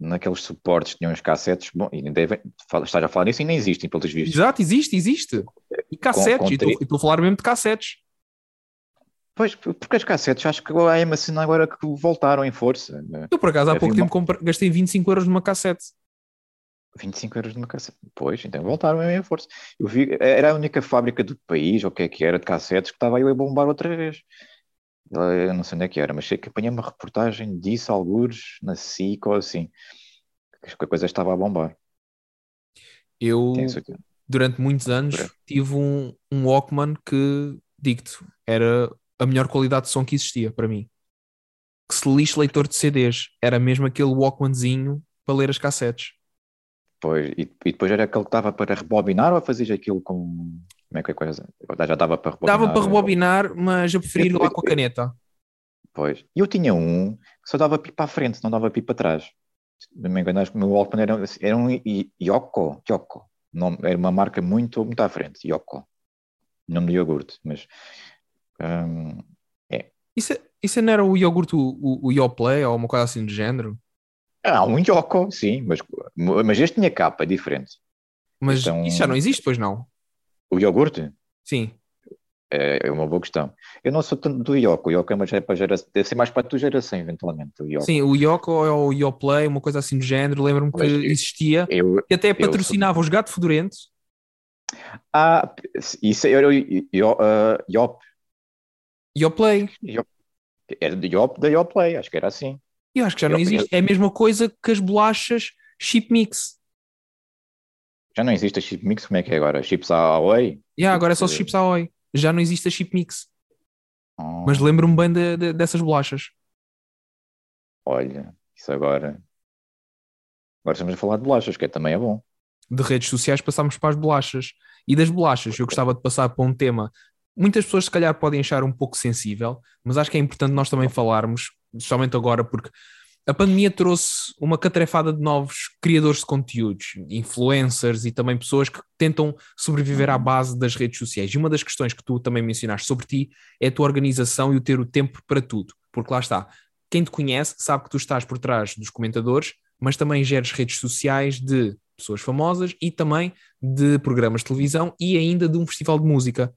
naqueles suportes que tinham os cassetes. Bom, e devem, estás a falar nisso e nem existem, pelos vistos. Exato, existe, existe. E cassetes, com e estou- a falar mesmo de cassetes. Pois, porque as cassetes acho que a Amazon agora que voltaram em força. Eu, por acaso, há pouco uma- tempo compra- gastei 25 euros numa cassete. 25 euros numa cassete. Pois, então voltaram em força. Eu vi, era a única fábrica do país, ou o que é que era, de cassetes, que estava aí a bombar outra vez. Eu não sei onde é que era, mas sei que apanhei uma reportagem disso, algures, na SIC ou assim. Que a coisa estava a bombar. Eu, durante muitos anos, Breve. tive um, um Walkman que, digo-te, era a melhor qualidade de som que existia para mim. Que se lixe leitor de CDs. Era mesmo aquele Walkmanzinho para ler as cassetes. Pois, e, e depois era aquele que dava para rebobinar ou fazias aquilo com. Como é que é a coisa? Já dava para rebobinar. Dava para rebobinar, mas eu preferia ir lá com a caneta. Pois. E eu tinha um que só dava pipa à frente, não dava pipa atrás. Não me engano, acho que o meu Walkman era, era um Yoko. Yoko. Nome- era uma marca muito, muito à frente. Yoko. Nome de iogurte. Mas. hum, Isso, isso não era o iogurte, o, o, o Yoplay ou uma coisa assim do género? ah, um Yoko, sim. Mas, mas este tinha capa, é diferente. Mas Então- isso já não existe, pois não? O iogurte Sim. é, é uma boa questão. Eu não sou tanto do Yoko. O Yoko é mais para geração. Deve ser mais para a tua geração, eventualmente. O Yoko. Sim, o Yoko ou o Yoplay, uma coisa assim do género. Lembro-me que eu- existia Eu, e até eu sou- patrocinava os Gato Fedorento. Ah, isso era o ah, Yop. Yoplay. Era do Yop da Yoplay, acho que era assim. Eu acho que já não existe. É a mesma coisa que as bolachas Chip Mix. Já não existe a chip mix, como é que é agora? Chips Away? E agora é só Tipo, chips Ahoy. Já não existe a Chip Mix. Oh, Mas lembro-me bem de- de- dessas bolachas. olha, isso agora. Agora estamos a falar de bolachas, que é- também é bom. De redes sociais passámos para as bolachas. E das bolachas, eu gostava de passar para um tema. Muitas pessoas, se calhar, podem achar um pouco sensível, mas acho que é importante nós também falarmos, especialmente agora, porque a pandemia trouxe uma catrefada de novos criadores de conteúdos, influencers e também pessoas que tentam sobreviver à base das redes sociais. E uma das questões que tu também mencionaste sobre ti é a tua organização e o ter o tempo para tudo. Porque lá está, quem te conhece sabe que tu estás por trás dos comentadores, mas também geres redes sociais de pessoas famosas e também de programas de televisão e ainda de um festival de música.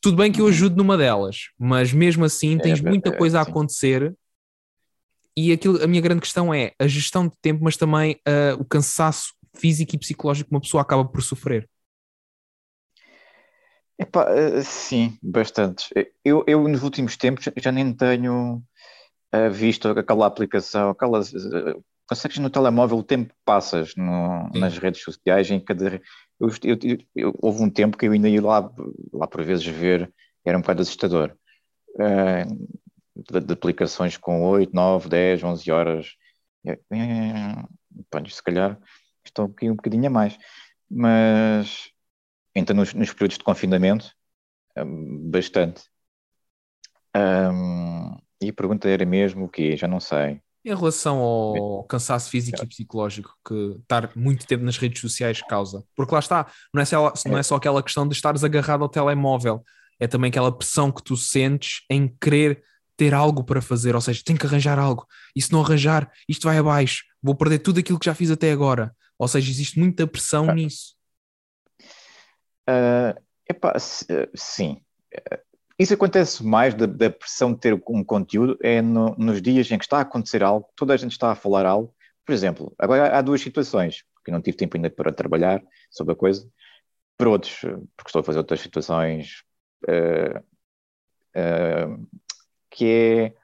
Tudo bem que eu ajudo numa delas, mas mesmo assim tens é, muita é, coisa a acontecer e aquilo, a minha grande questão é a gestão de tempo, mas também ah, o cansaço físico e psicológico que uma pessoa acaba por sofrer. Epá, eh, sim, bastante. Eu, eu nos últimos tempos já nem tenho eh, visto aquela aplicação, aquelas. eh, consegues no telemóvel o tempo que passas no- nas redes sociais, em cada. eu- eu- eu- houve um tempo que eu ainda ia lá, lá por vezes ver, era um bocado assustador. Eh, de, de aplicações com 8, 9, 10, 11 horas. Eh, eh, pá, se calhar estão aqui um bocadinho a mais. Mas então nos, nos períodos de confinamento, hum, bastante. Hum, e a pergunta era mesmo o quê? Já não sei. Em relação ao cansaço físico e psicológico que estar muito tempo nas redes sociais causa. Porque lá está, não é só, não é só aquela questão de estares agarrado ao telemóvel, é também aquela pressão que tu sentes em querer ter algo para fazer, ou seja, tenho que arranjar algo, e se não arranjar, isto vai abaixo, vou perder tudo aquilo que já fiz até agora. Ou seja, existe muita pressão Ah. nisso. Ah, epá, ah, sim. Ah, Isso acontece mais da, da pressão de ter um conteúdo é no- nos dias em que está a acontecer algo, toda a gente está a falar algo. Por exemplo, agora há duas situações, porque não tive tempo ainda para trabalhar sobre a coisa, por outros, porque estou a fazer outras situações, ah, ah, que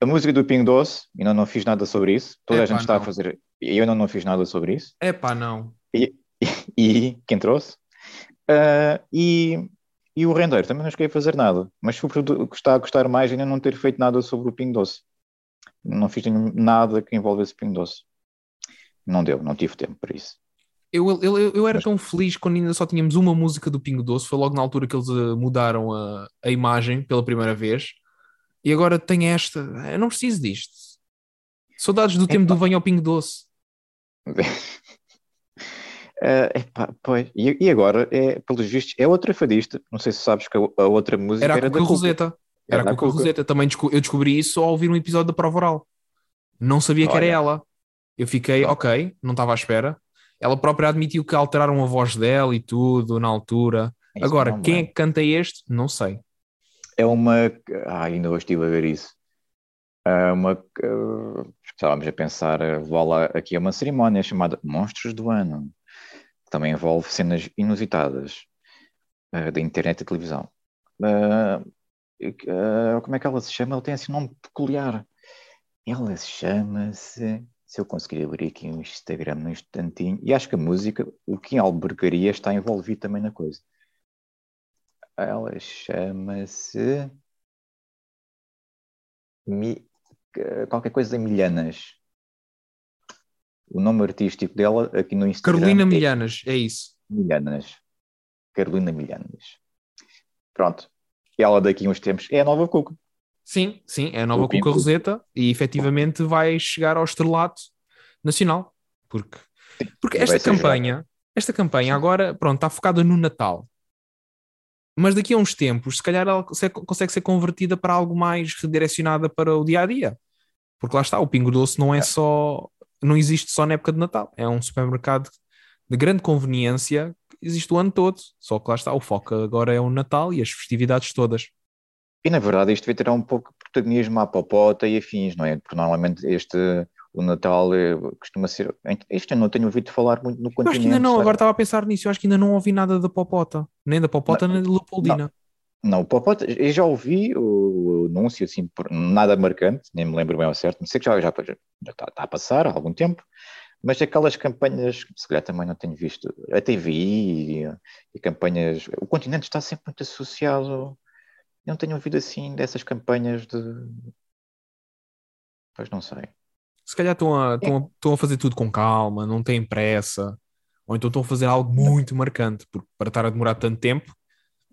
é a música do Pingo Doce, ainda não fiz nada sobre isso, toda a gente está não. a fazer, e eu ainda não fiz nada sobre isso É pá, não. e quem trouxe. Ah, e, e o rendeiro também não cheguei a fazer nada, mas sobretudo está a gostar mais ainda não ter feito nada sobre o Pingo Doce. Não fiz nada que envolvesse Pingo Doce. Não deu, não tive tempo para isso. Eu, eu, eu, era tão feliz quando ainda só tínhamos uma música do Pingo Doce, foi logo na altura que eles eh, mudaram a, a imagem pela primeira vez, e agora tem esta. Eu não preciso disto. Saudades do tempo do Venho ao Pingo Doce. Uh, epá, pois. E, e, agora, é, pelos vistos, é outra fadista. Não sei se sabes que a, a outra música era, era a Cuca da Cuca. Roseta. Era, Era a Cuca Cuca. Roseta. Também desco- eu descobri isso ao ouvir um episódio da prova oral. Não sabia que era Olha. ela. Eu fiquei, ok, não estava à espera. Ela própria admitiu que alteraram a voz dela e tudo na altura. Isso Agora, quem é lembro. que canta este? Não sei. É uma. Ah, ainda hoje estive a ver isso. É uma. ah, estávamos a pensar, vá lá, aqui é uma cerimónia chamada Monstros do Ano, que também envolve cenas inusitadas ah, da internet e televisão. Que, ah, como é que ela se chama? Ela tem um nome peculiar. Ela chama-se. Se eu conseguir abrir aqui o Instagram num instantinho, e acho que a música, o Kim Albergaria está envolvido também na coisa. Ela chama-se. Mi- Qualquer coisa Milhanas. O nome artístico dela aqui no Instagram. Carolina é Milhanas, é isso. Milhanas. Carolina Milhanas. Pronto. Ela daqui a uns tempos é a nova Cuca. Sim, sim, é a nova Cuca. Roseta e efetivamente vai chegar ao estrelato nacional. Porque, porque esta campanha, esta campanha agora, pronto, está focada no Natal. Mas daqui a uns tempos, se calhar ela se- consegue ser convertida para algo mais redirecionada para o dia a dia. Porque lá está, o Pingo Doce não é só, não existe só na época de Natal, é um supermercado de grande conveniência, que existe o ano todo. Só que lá está, o foco agora é o Natal e as festividades todas. E na verdade isto vai ter um pouco de protagonismo à popota e afins, não é? Porque normalmente este, o Natal eh, costuma ser. Este eu não tenho ouvido falar muito no Eu continente. acho que ainda não, sabe? agora estava a pensar nisso, eu acho que ainda não ouvi nada da Popota, nem da Popota, nem da Leopoldina. Não, o Popota, eu já ouvi o, o anúncio, assim, por- nada marcante, nem me lembro bem ao certo, não sei que já, já, já está, está a passar há algum tempo, mas aquelas campanhas, se calhar também não tenho visto, a TVI e, e campanhas, o continente está sempre muito associado, não tenho ouvido assim dessas campanhas de, pois não sei. Se calhar estão a, estão, a, estão a fazer tudo com calma, não têm pressa, ou então estão a fazer algo muito marcante, porque para estar a demorar tanto tempo,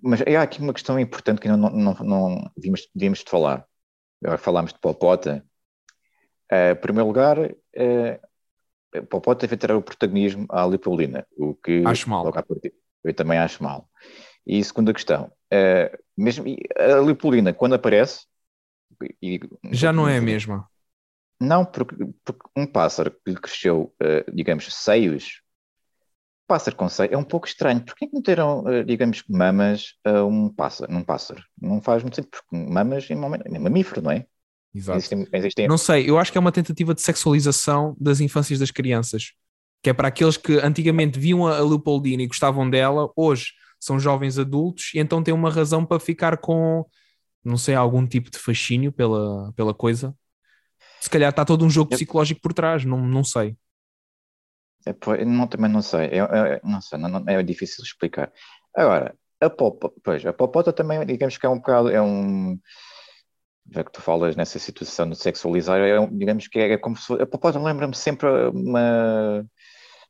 Mas há aqui uma questão importante que não, não, não, não devíamos de falar. Agora falámos de Popota. Eh, em primeiro lugar, eh, Popota deve ter o protagonismo à Leopoldina, o que Acho mal. eu também acho mal. E segunda questão, eh, mesmo a Leopoldina, quando aparece, e- já não é a mesma. Não, porque, porque um pássaro que lhe cresceu, eh, digamos, seios, pássaro com seio é um pouco estranho. Porquê que não teram, eh, digamos, mamas a um pássaro, num pássaro? Não faz muito sentido, porque mamas é é mamífero, não é? Exato. Existem, existem- Não sei, eu acho que é uma tentativa de sexualização das infâncias das crianças. Que é para aqueles que antigamente viam a a Leopoldina e gostavam dela, hoje são jovens adultos e então têm uma razão para ficar com, não sei, algum tipo de fascínio pela, pela coisa. Se calhar está todo um jogo psicológico por trás, não, não sei. É, não, também não sei, não sei, não, não- é difícil explicar. Agora, a popa, pois, a popota também, digamos que é um bocado, é um, já que tu falas nessa situação de sexualizar, é um- digamos que é, é como se a popota lembra-me sempre uma,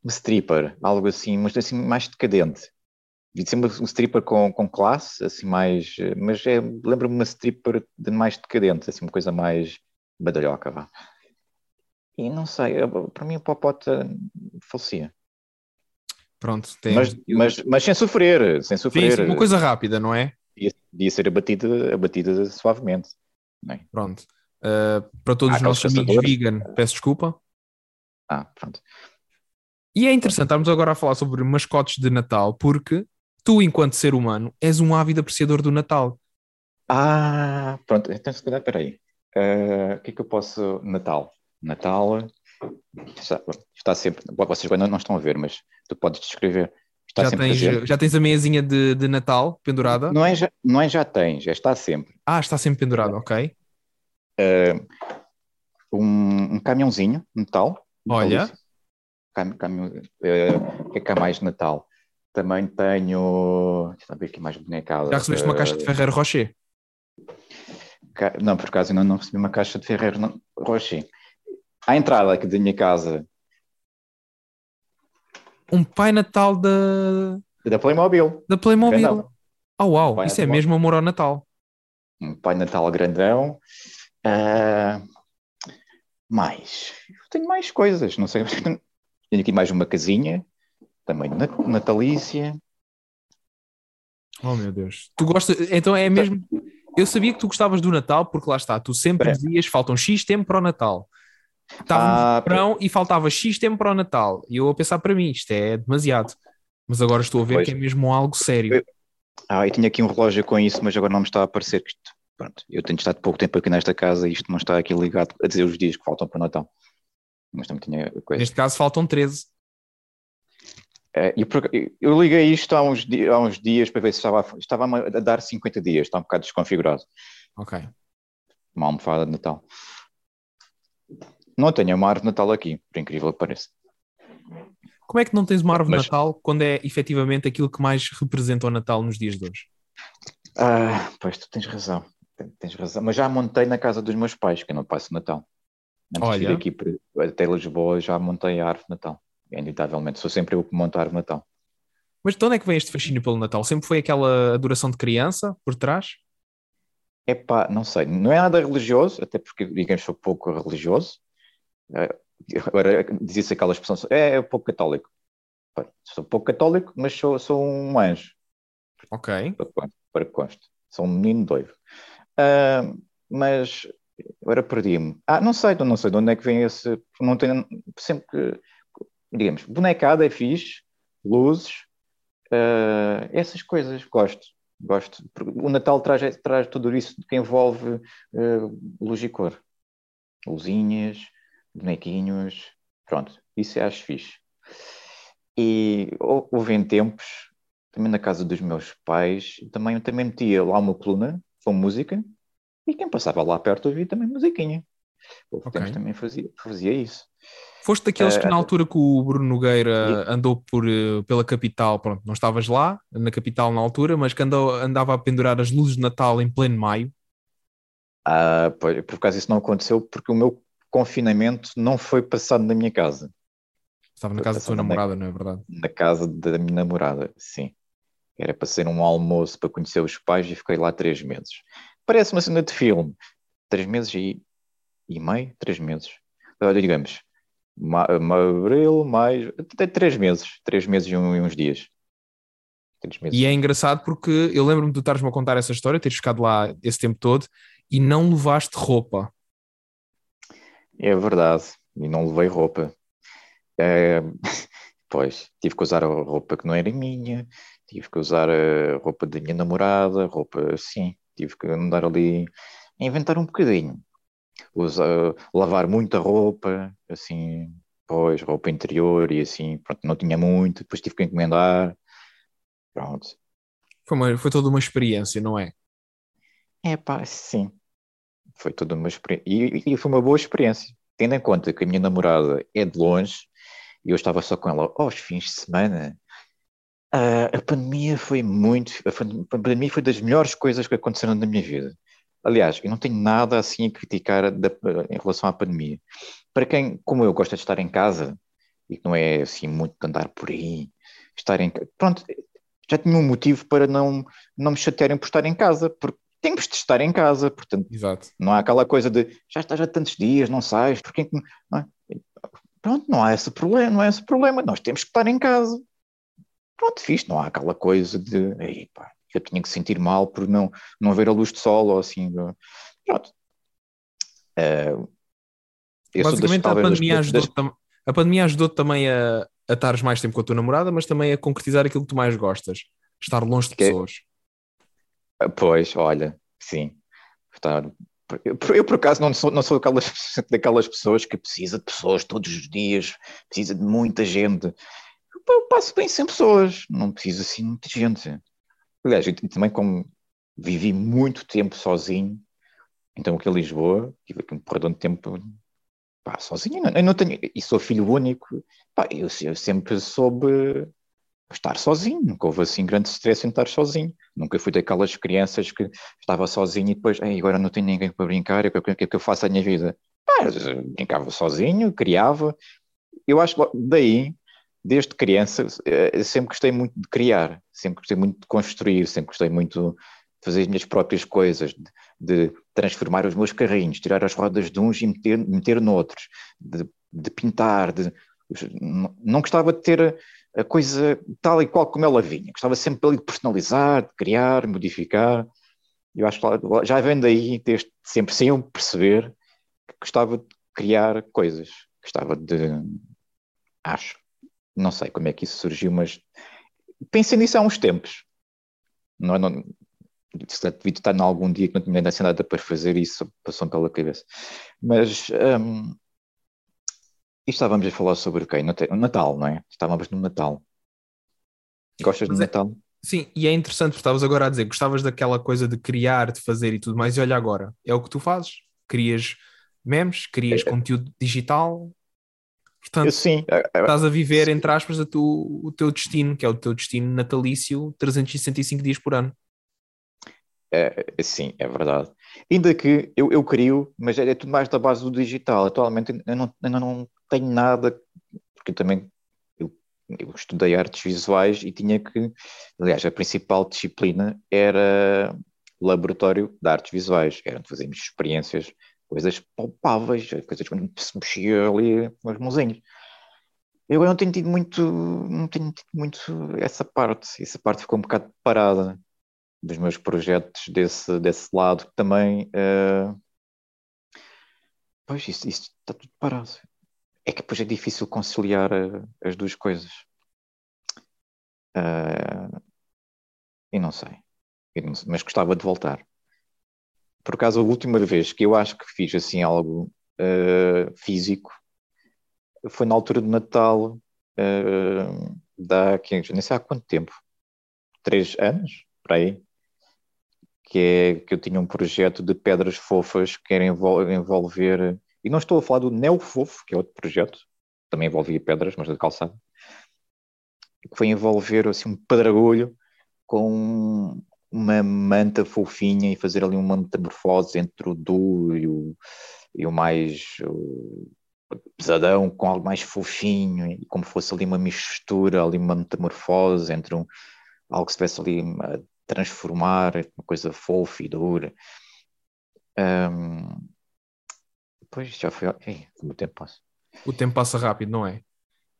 uma stripper, algo assim, mas assim mais decadente. Ser uma, um stripper com, com classe, assim mais, eh, mas é, lembra-me uma stripper de mais decadente, assim uma coisa mais badalhoca, vá. E não sei, eu- para mim a popota falecia. Pronto, tem. Mas, mas, mas sem sofrer, sem sofrer. sim, uma coisa rápida, não é? Podia, podia ser abatida, abatida suavemente. é? Pronto. Uh, para todos Há os nossos amigos vegan, peço desculpa. Ah, pronto. E é interessante estarmos agora a falar sobre mascotes de Natal, porque tu, enquanto ser humano, és um ávido apreciador do Natal. Ah, pronto. Então, se calhar, peraí. Ah, o que é que eu posso. Natal. Natal. Está, está sempre. Vocês agora não estão a ver, mas tu podes descrever. Está Já tens, já tens a meiazinha de, de Natal pendurada? Não é, já, não é já tens, é está sempre. Ah, está sempre pendurada, ok. Um, um caminhãozinho, Natal. Olha. Cam, eh, o que é que há mais de Natal? Também tenho. Deixa eu ver aqui mais bonecada. Já recebeste uma caixa de Ferreiro Rocher? Ca- Não, por acaso ainda não recebi uma caixa de Ferreiro não- Rocher. À entrada aqui da minha casa, Um Pai Natal da, da Playmobil. da Playmobil. Grandão. Oh, uau, isso é mesmo amor ao Natal. Um Pai Natal grandão. Ah, mais. Eu tenho mais coisas, não sei. Tenho aqui mais uma casinha, também natalícia. Oh meu Deus. Tu gostas, então é mesmo. Eu sabia que tu gostavas do Natal, porque lá está, tu sempre é. dizias faltam X tempo para o Natal. Estava ah, no verão e faltava X tempo para o Natal. E eu a pensar para mim, isto é demasiado. Mas agora estou a ver pois. que é mesmo algo sério. Ah, eu tinha aqui um relógio com isso, mas agora não me está a parecer que isto. Pronto, eu tenho estado pouco tempo aqui nesta casa e isto não está aqui ligado a dizer os dias que faltam para o Natal. Mas também tinha coisa. Neste caso faltam 13. É, eu, liguei isto há uns, há uns dias para ver se estava, estava a dar 50 dias, está um bocado desconfigurado. Ok. Uma almofada de Natal. Não tenho uma árvore de Natal aqui, por incrível que pareça. Como é que não tens uma árvore Mas... de Natal quando é efetivamente aquilo que mais representa o Natal nos dias de hoje? Ah, pois tu tens razão. Tens razão. Mas já montei na casa dos meus pais, que eu não passo Natal. Antes Olha. de vir aqui até Lisboa, já montei a árvore de Natal. Inevitavelmente, sou sempre eu que monto a árvore Natal. Mas de onde é que vem este fascínio pelo Natal? Sempre foi aquela adoração de criança por trás? É pá, não sei. Não é nada religioso, até porque, digamos, sou pouco religioso. Eh, agora dizia-se aquelas pessoas, é, é pouco católico. Sou pouco católico, mas sou, sou um anjo. Ok. Para, para que conste. Sou um menino doido. Uh, mas agora perdi-me. Ah, não sei, não sei de onde é que vem esse. Não tenho. Sempre que. Digamos, bonecada é fixe, luzes, uh, essas coisas, gosto. Gosto. O Natal traz, traz tudo isso que envolve uh, luz e cor. Luzinhas, bonequinhos, pronto, isso eu acho fixe. E houve em tempos, também na casa dos meus pais, também, também metia lá uma coluna com música e quem passava lá perto ouvia também musiquinha. Houve okay. tempos também fazia, fazia isso. Foste daqueles que na eh, altura que o Bruno Nogueira andou por, eh, pela capital, pronto, não estavas lá, na capital na altura, mas que andou, andava a pendurar as luzes de Natal em pleno maio? Ah, pois, por acaso isso não aconteceu porque o meu confinamento não foi passado na minha casa. Estava na casa da sua namorada, na, não é verdade? Na casa da minha namorada, sim. Era para ser um almoço para conhecer os pais e fiquei lá três meses. Parece uma cena de filme. Três meses e, e meio? Três meses. Olha, digamos, ma, abril, maio, até três meses. Três meses e, um, e uns dias. E é engraçado porque eu lembro-me de estares-me a contar essa história, teres ficado lá esse tempo todo e não levaste roupa. É verdade, e não levei roupa. É, pois, tive que usar a roupa que não era minha, tive que usar a roupa da minha namorada, roupa assim, tive que andar ali a inventar um bocadinho. Usar, lavar muita roupa, assim, pois, roupa interior e assim, pronto, não tinha muito, depois tive que encomendar, pronto. Foi, uma, foi toda uma experiência, não é? É pá, sim foi toda uma experiência. E, e, foi uma boa experiência. Tendo em conta que a minha namorada é de longe e eu estava só com ela aos fins de semana, a, a pandemia foi muito. A pandemia foi das melhores coisas que aconteceram na minha vida. Aliás, eu não tenho nada assim a criticar da, em relação à pandemia. Para quem, como eu, gosta de estar em casa e que não é assim muito de andar por aí, estar em pronto, já tinha um motivo para não, não me chatearem por estar em casa, porque temos de estar em casa, portanto, Exato. não há aquela coisa de já estás há tantos dias, não sais, porque não é? Pronto, não há esse problema, não há esse problema, nós temos que estar em casa. Pronto, fiz, não há aquela coisa de Ei, pá, eu tinha que sentir mal por não, não ver a luz de sol ou assim. Pronto. Uh, Basicamente, das, a, pandemia das, ajudou das... a pandemia ajudou também a, a estares mais tempo com a tua namorada, mas também a concretizar aquilo que tu mais gostas, estar longe de que é pessoas. Pois, olha, sim. Eu, eu, por acaso, não sou, não sou daquelas, daquelas pessoas que precisa de pessoas todos os dias, precisa de muita gente. Eu passo bem sem pessoas, não preciso assim de muita gente. Aliás, eu também como vivi muito tempo sozinho, então aqui em Lisboa, tive aqui um porradão de tempo pá, sozinho, eu não tenho, e sou filho único, pá, eu, eu sempre soube estar sozinho, nunca houve assim grande stress em estar sozinho. Nunca fui daquelas crianças que estava sozinho e depois, Ei, agora não tenho ninguém para brincar, o que, que, que eu faço a minha vida? Ah, brincava sozinho, criava. Eu acho que daí, desde criança, eh, sempre gostei muito de criar, sempre gostei muito de construir, sempre gostei muito de fazer as minhas próprias coisas, de, de transformar os meus carrinhos, tirar as rodas de uns e meter, meter noutros, de, de pintar, de não gostava de ter a coisa tal e qual como ela vinha. Gostava sempre de personalizar, de criar, modificar. Eu acho que já vem daí, desde sempre sem eu perceber, que gostava de criar coisas. Gostava de. Acho. Não sei como é que isso surgiu, mas pensei nisso há uns tempos. Não, não, devia estar em algum dia que não tinha nada para fazer isso, passou pela cabeça. Mas um, estávamos a falar sobre o quê? O Natal, não é? Estávamos no Natal. Gostas do é, Natal? Sim, e é interessante porque estavas agora a dizer, gostavas daquela coisa de criar, de fazer e tudo mais, e olha agora, é o que tu fazes. Crias memes, crias é, conteúdo digital, portanto, sim, é, é, estás a viver, entre aspas, a tu, o teu destino, que é o teu destino natalício, 365 dias por ano. É, sim, é verdade. Ainda que eu, eu crio, mas é, é tudo mais da base do digital. Atualmente eu não, eu não tenho nada, porque também eu, eu, estudei artes visuais e tinha que, aliás, a principal disciplina era laboratório de artes visuais, eram fazermos experiências, coisas palpáveis, coisas que se mexia ali com as mãozinhas. Eu não tenho tido muito, não tenho tido muito essa parte, essa parte ficou um bocado parada dos meus projetos desse, desse lado também. Uh... Pois, isso, isso está tudo parado é que depois é difícil conciliar uh, as duas coisas. Uh, e não sei. Mas gostava de voltar. Por acaso, a última vez que eu acho que fiz assim algo uh, físico foi na altura do Natal, uh, da, que, nem sei há quanto tempo, três anos, para aí, que é que eu tinha um projeto de pedras fofas que era envolver e não estou a falar do Neo Fofo, que é outro projeto, também envolvia pedras, mas de calçada, que foi envolver assim, um pedragulho com uma manta fofinha e fazer ali uma metamorfose entre o duro e o, e o mais o pesadão com algo mais fofinho, e como fosse ali uma mistura, ali uma metamorfose entre um, algo que se tivesse ali a transformar, uma coisa fofa e dura. Um, Pois, já foi. Ei, o tempo passa. O tempo passa rápido, não é?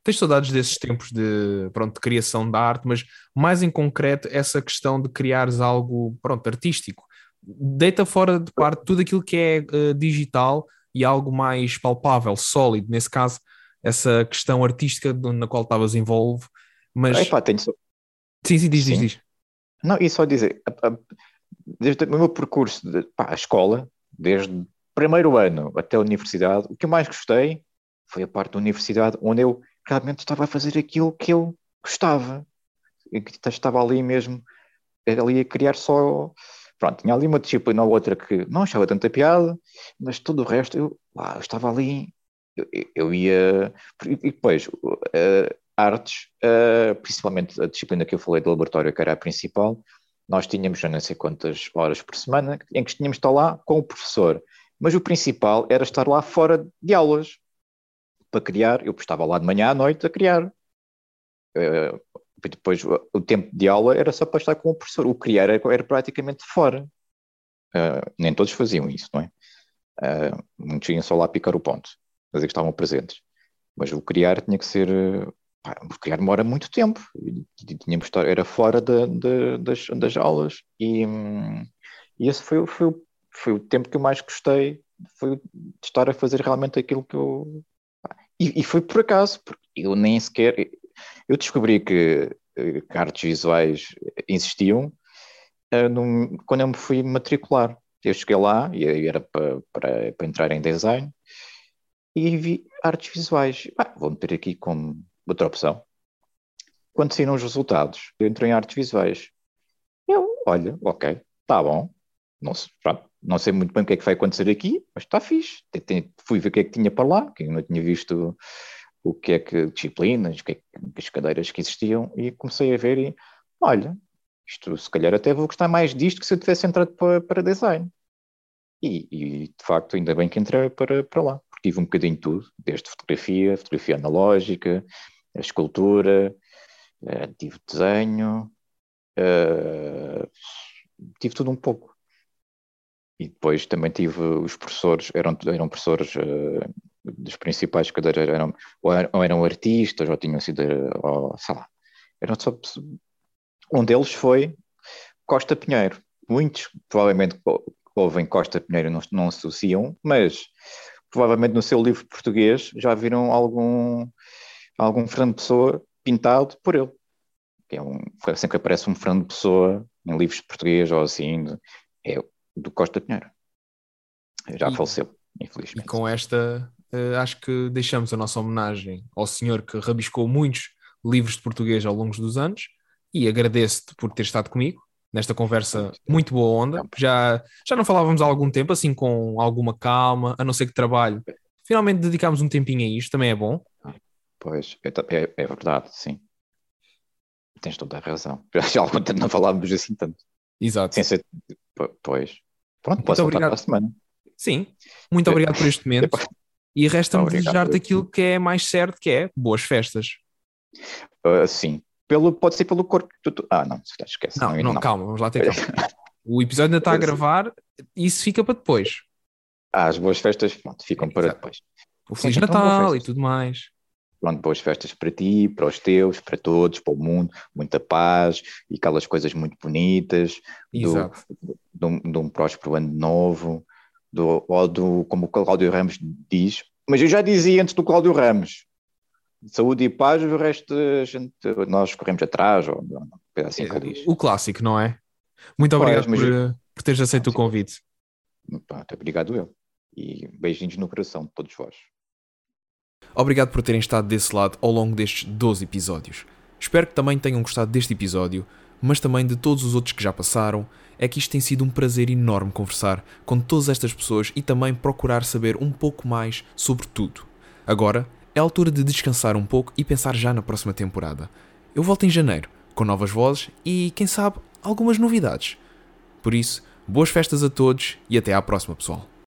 Tens saudades desses tempos de, pronto, de criação da arte, mas mais em concreto essa questão de criares algo pronto, artístico. Deita fora de parte tudo aquilo que é uh, digital e algo mais palpável, sólido, nesse caso, essa questão artística na qual estavas envolvido. Mas. Epá, tenho. Sim, sim, diz, sim. diz, diz. Não, e só dizer, desde o meu percurso, de, pá, a escola, desde primeiro ano até a universidade, o que eu mais gostei foi a parte da universidade onde eu realmente estava a fazer aquilo que eu gostava. Estava ali mesmo, ali a criar só. Pronto, tinha ali uma disciplina ou outra que não achava tanta piada, mas todo o resto eu, lá, eu estava ali, eu, eu ia. E depois, uh, artes, uh, principalmente a disciplina que eu falei do laboratório, que era a principal, nós tínhamos já não sei quantas horas por semana em que tínhamos de estar lá com o professor mas o principal era estar lá fora de aulas para criar. Eu estava lá de manhã à noite a criar. Uh, depois o tempo de aula era só para estar com o professor. O criar era, era praticamente fora. Uh, nem todos faziam isso, não é? Uh, muitos iam só lá picar o ponto, mas que estavam presentes. Mas o criar tinha que ser. Pá, o criar demora muito tempo. Tínhamos estar, era fora de, de, das, das aulas. E, e esse foi, foi foi o tempo que eu mais gostei, foi de estar a fazer realmente aquilo que eu. E, e foi por acaso, porque eu nem sequer. Eu descobri que, eh, que artes visuais existiam uh, num, quando eu me fui matricular. Eu cheguei lá e era para, para, para entrar em design e vi artes visuais. Ah, vou meter aqui como outra opção. Quando saíram os resultados, eu entrei em artes visuais. Eu, olha, ok, tá bom. Não, pronto, não sei muito bem o que é que vai acontecer aqui, mas está fixe. Fui ver o que é que tinha para lá, que eu não tinha visto o que é que disciplinas, o que é que, as cadeiras que existiam, e comecei a ver e, olha, isto se calhar até vou gostar mais disto que se eu tivesse entrado para, para design. E, e, de facto, ainda bem que entrei para, para lá, porque tive um bocadinho de tudo, desde fotografia, fotografia analógica, a escultura, uh, tive desenho, uh, tive tudo um pouco. E depois também tive os professores, eram, eram professores uh, dos principais jogadores eram ou, eram ou eram artistas ou tinham sido, ou, sei lá, eram só um deles foi Costa Pinheiro. Muitos provavelmente ouvem Costa Pinheiro não, não associam, mas provavelmente no seu livro português já viram algum algum Fernando Pessoa pintado por ele. É um, sempre aparece um Fernando Pessoa em livros de português ou assim, é do Costa Pinheiro. Já e, faleceu, infelizmente. E com esta, uh, acho que deixamos a nossa homenagem ao senhor que rabiscou muitos livros de português ao longo dos anos e agradeço-te por ter estado comigo nesta conversa muito boa onda. Já, já não falávamos há algum tempo, assim com alguma calma, a não ser que trabalho. Finalmente dedicámos um tempinho a isto, também é bom. Pois, é, é, é verdade, sim. Tens toda a razão. Já há algum tempo não falávamos assim tanto. Exato. Sem ser, pois. Pronto, muito posso obrigado. para a semana. Sim, muito obrigado por este momento. E resta-me desejar-te aquilo que é mais certo, que é boas festas. Uh, sim, pelo, pode ser pelo corpo. Ah, não, esquece. Não, não, não, calma, vamos lá ter calma. o episódio ainda está a gravar, isso fica para depois. Ah, as boas festas, pronto, ficam para Exato. depois. O Feliz Sim, então, Natal e tudo mais. Pronto, boas festas para ti, para os teus, para todos, para o mundo, muita paz e aquelas coisas muito bonitas, Exato. Do, de, um, de um próspero ano novo, do, ou do, como o Cláudio Ramos diz, mas eu já dizia antes do Cláudio Ramos, saúde e paz, o resto gente, nós corremos atrás, ou assim que diz. O clássico, não é? Muito obrigado por, eu... por teres aceito o convite. Pronto, obrigado eu. E beijinhos no coração de todos vós. Obrigado por terem estado desse lado ao longo destes 12 episódios. Espero que também tenham gostado deste episódio, mas também de todos os outros que já passaram. É que isto tem sido um prazer enorme conversar com todas estas pessoas e também procurar saber um pouco mais sobre tudo. Agora é a altura de descansar um pouco e pensar já na próxima temporada. Eu volto em janeiro, com novas vozes e, quem sabe, algumas novidades. Por isso, boas festas a todos e até à próxima, pessoal.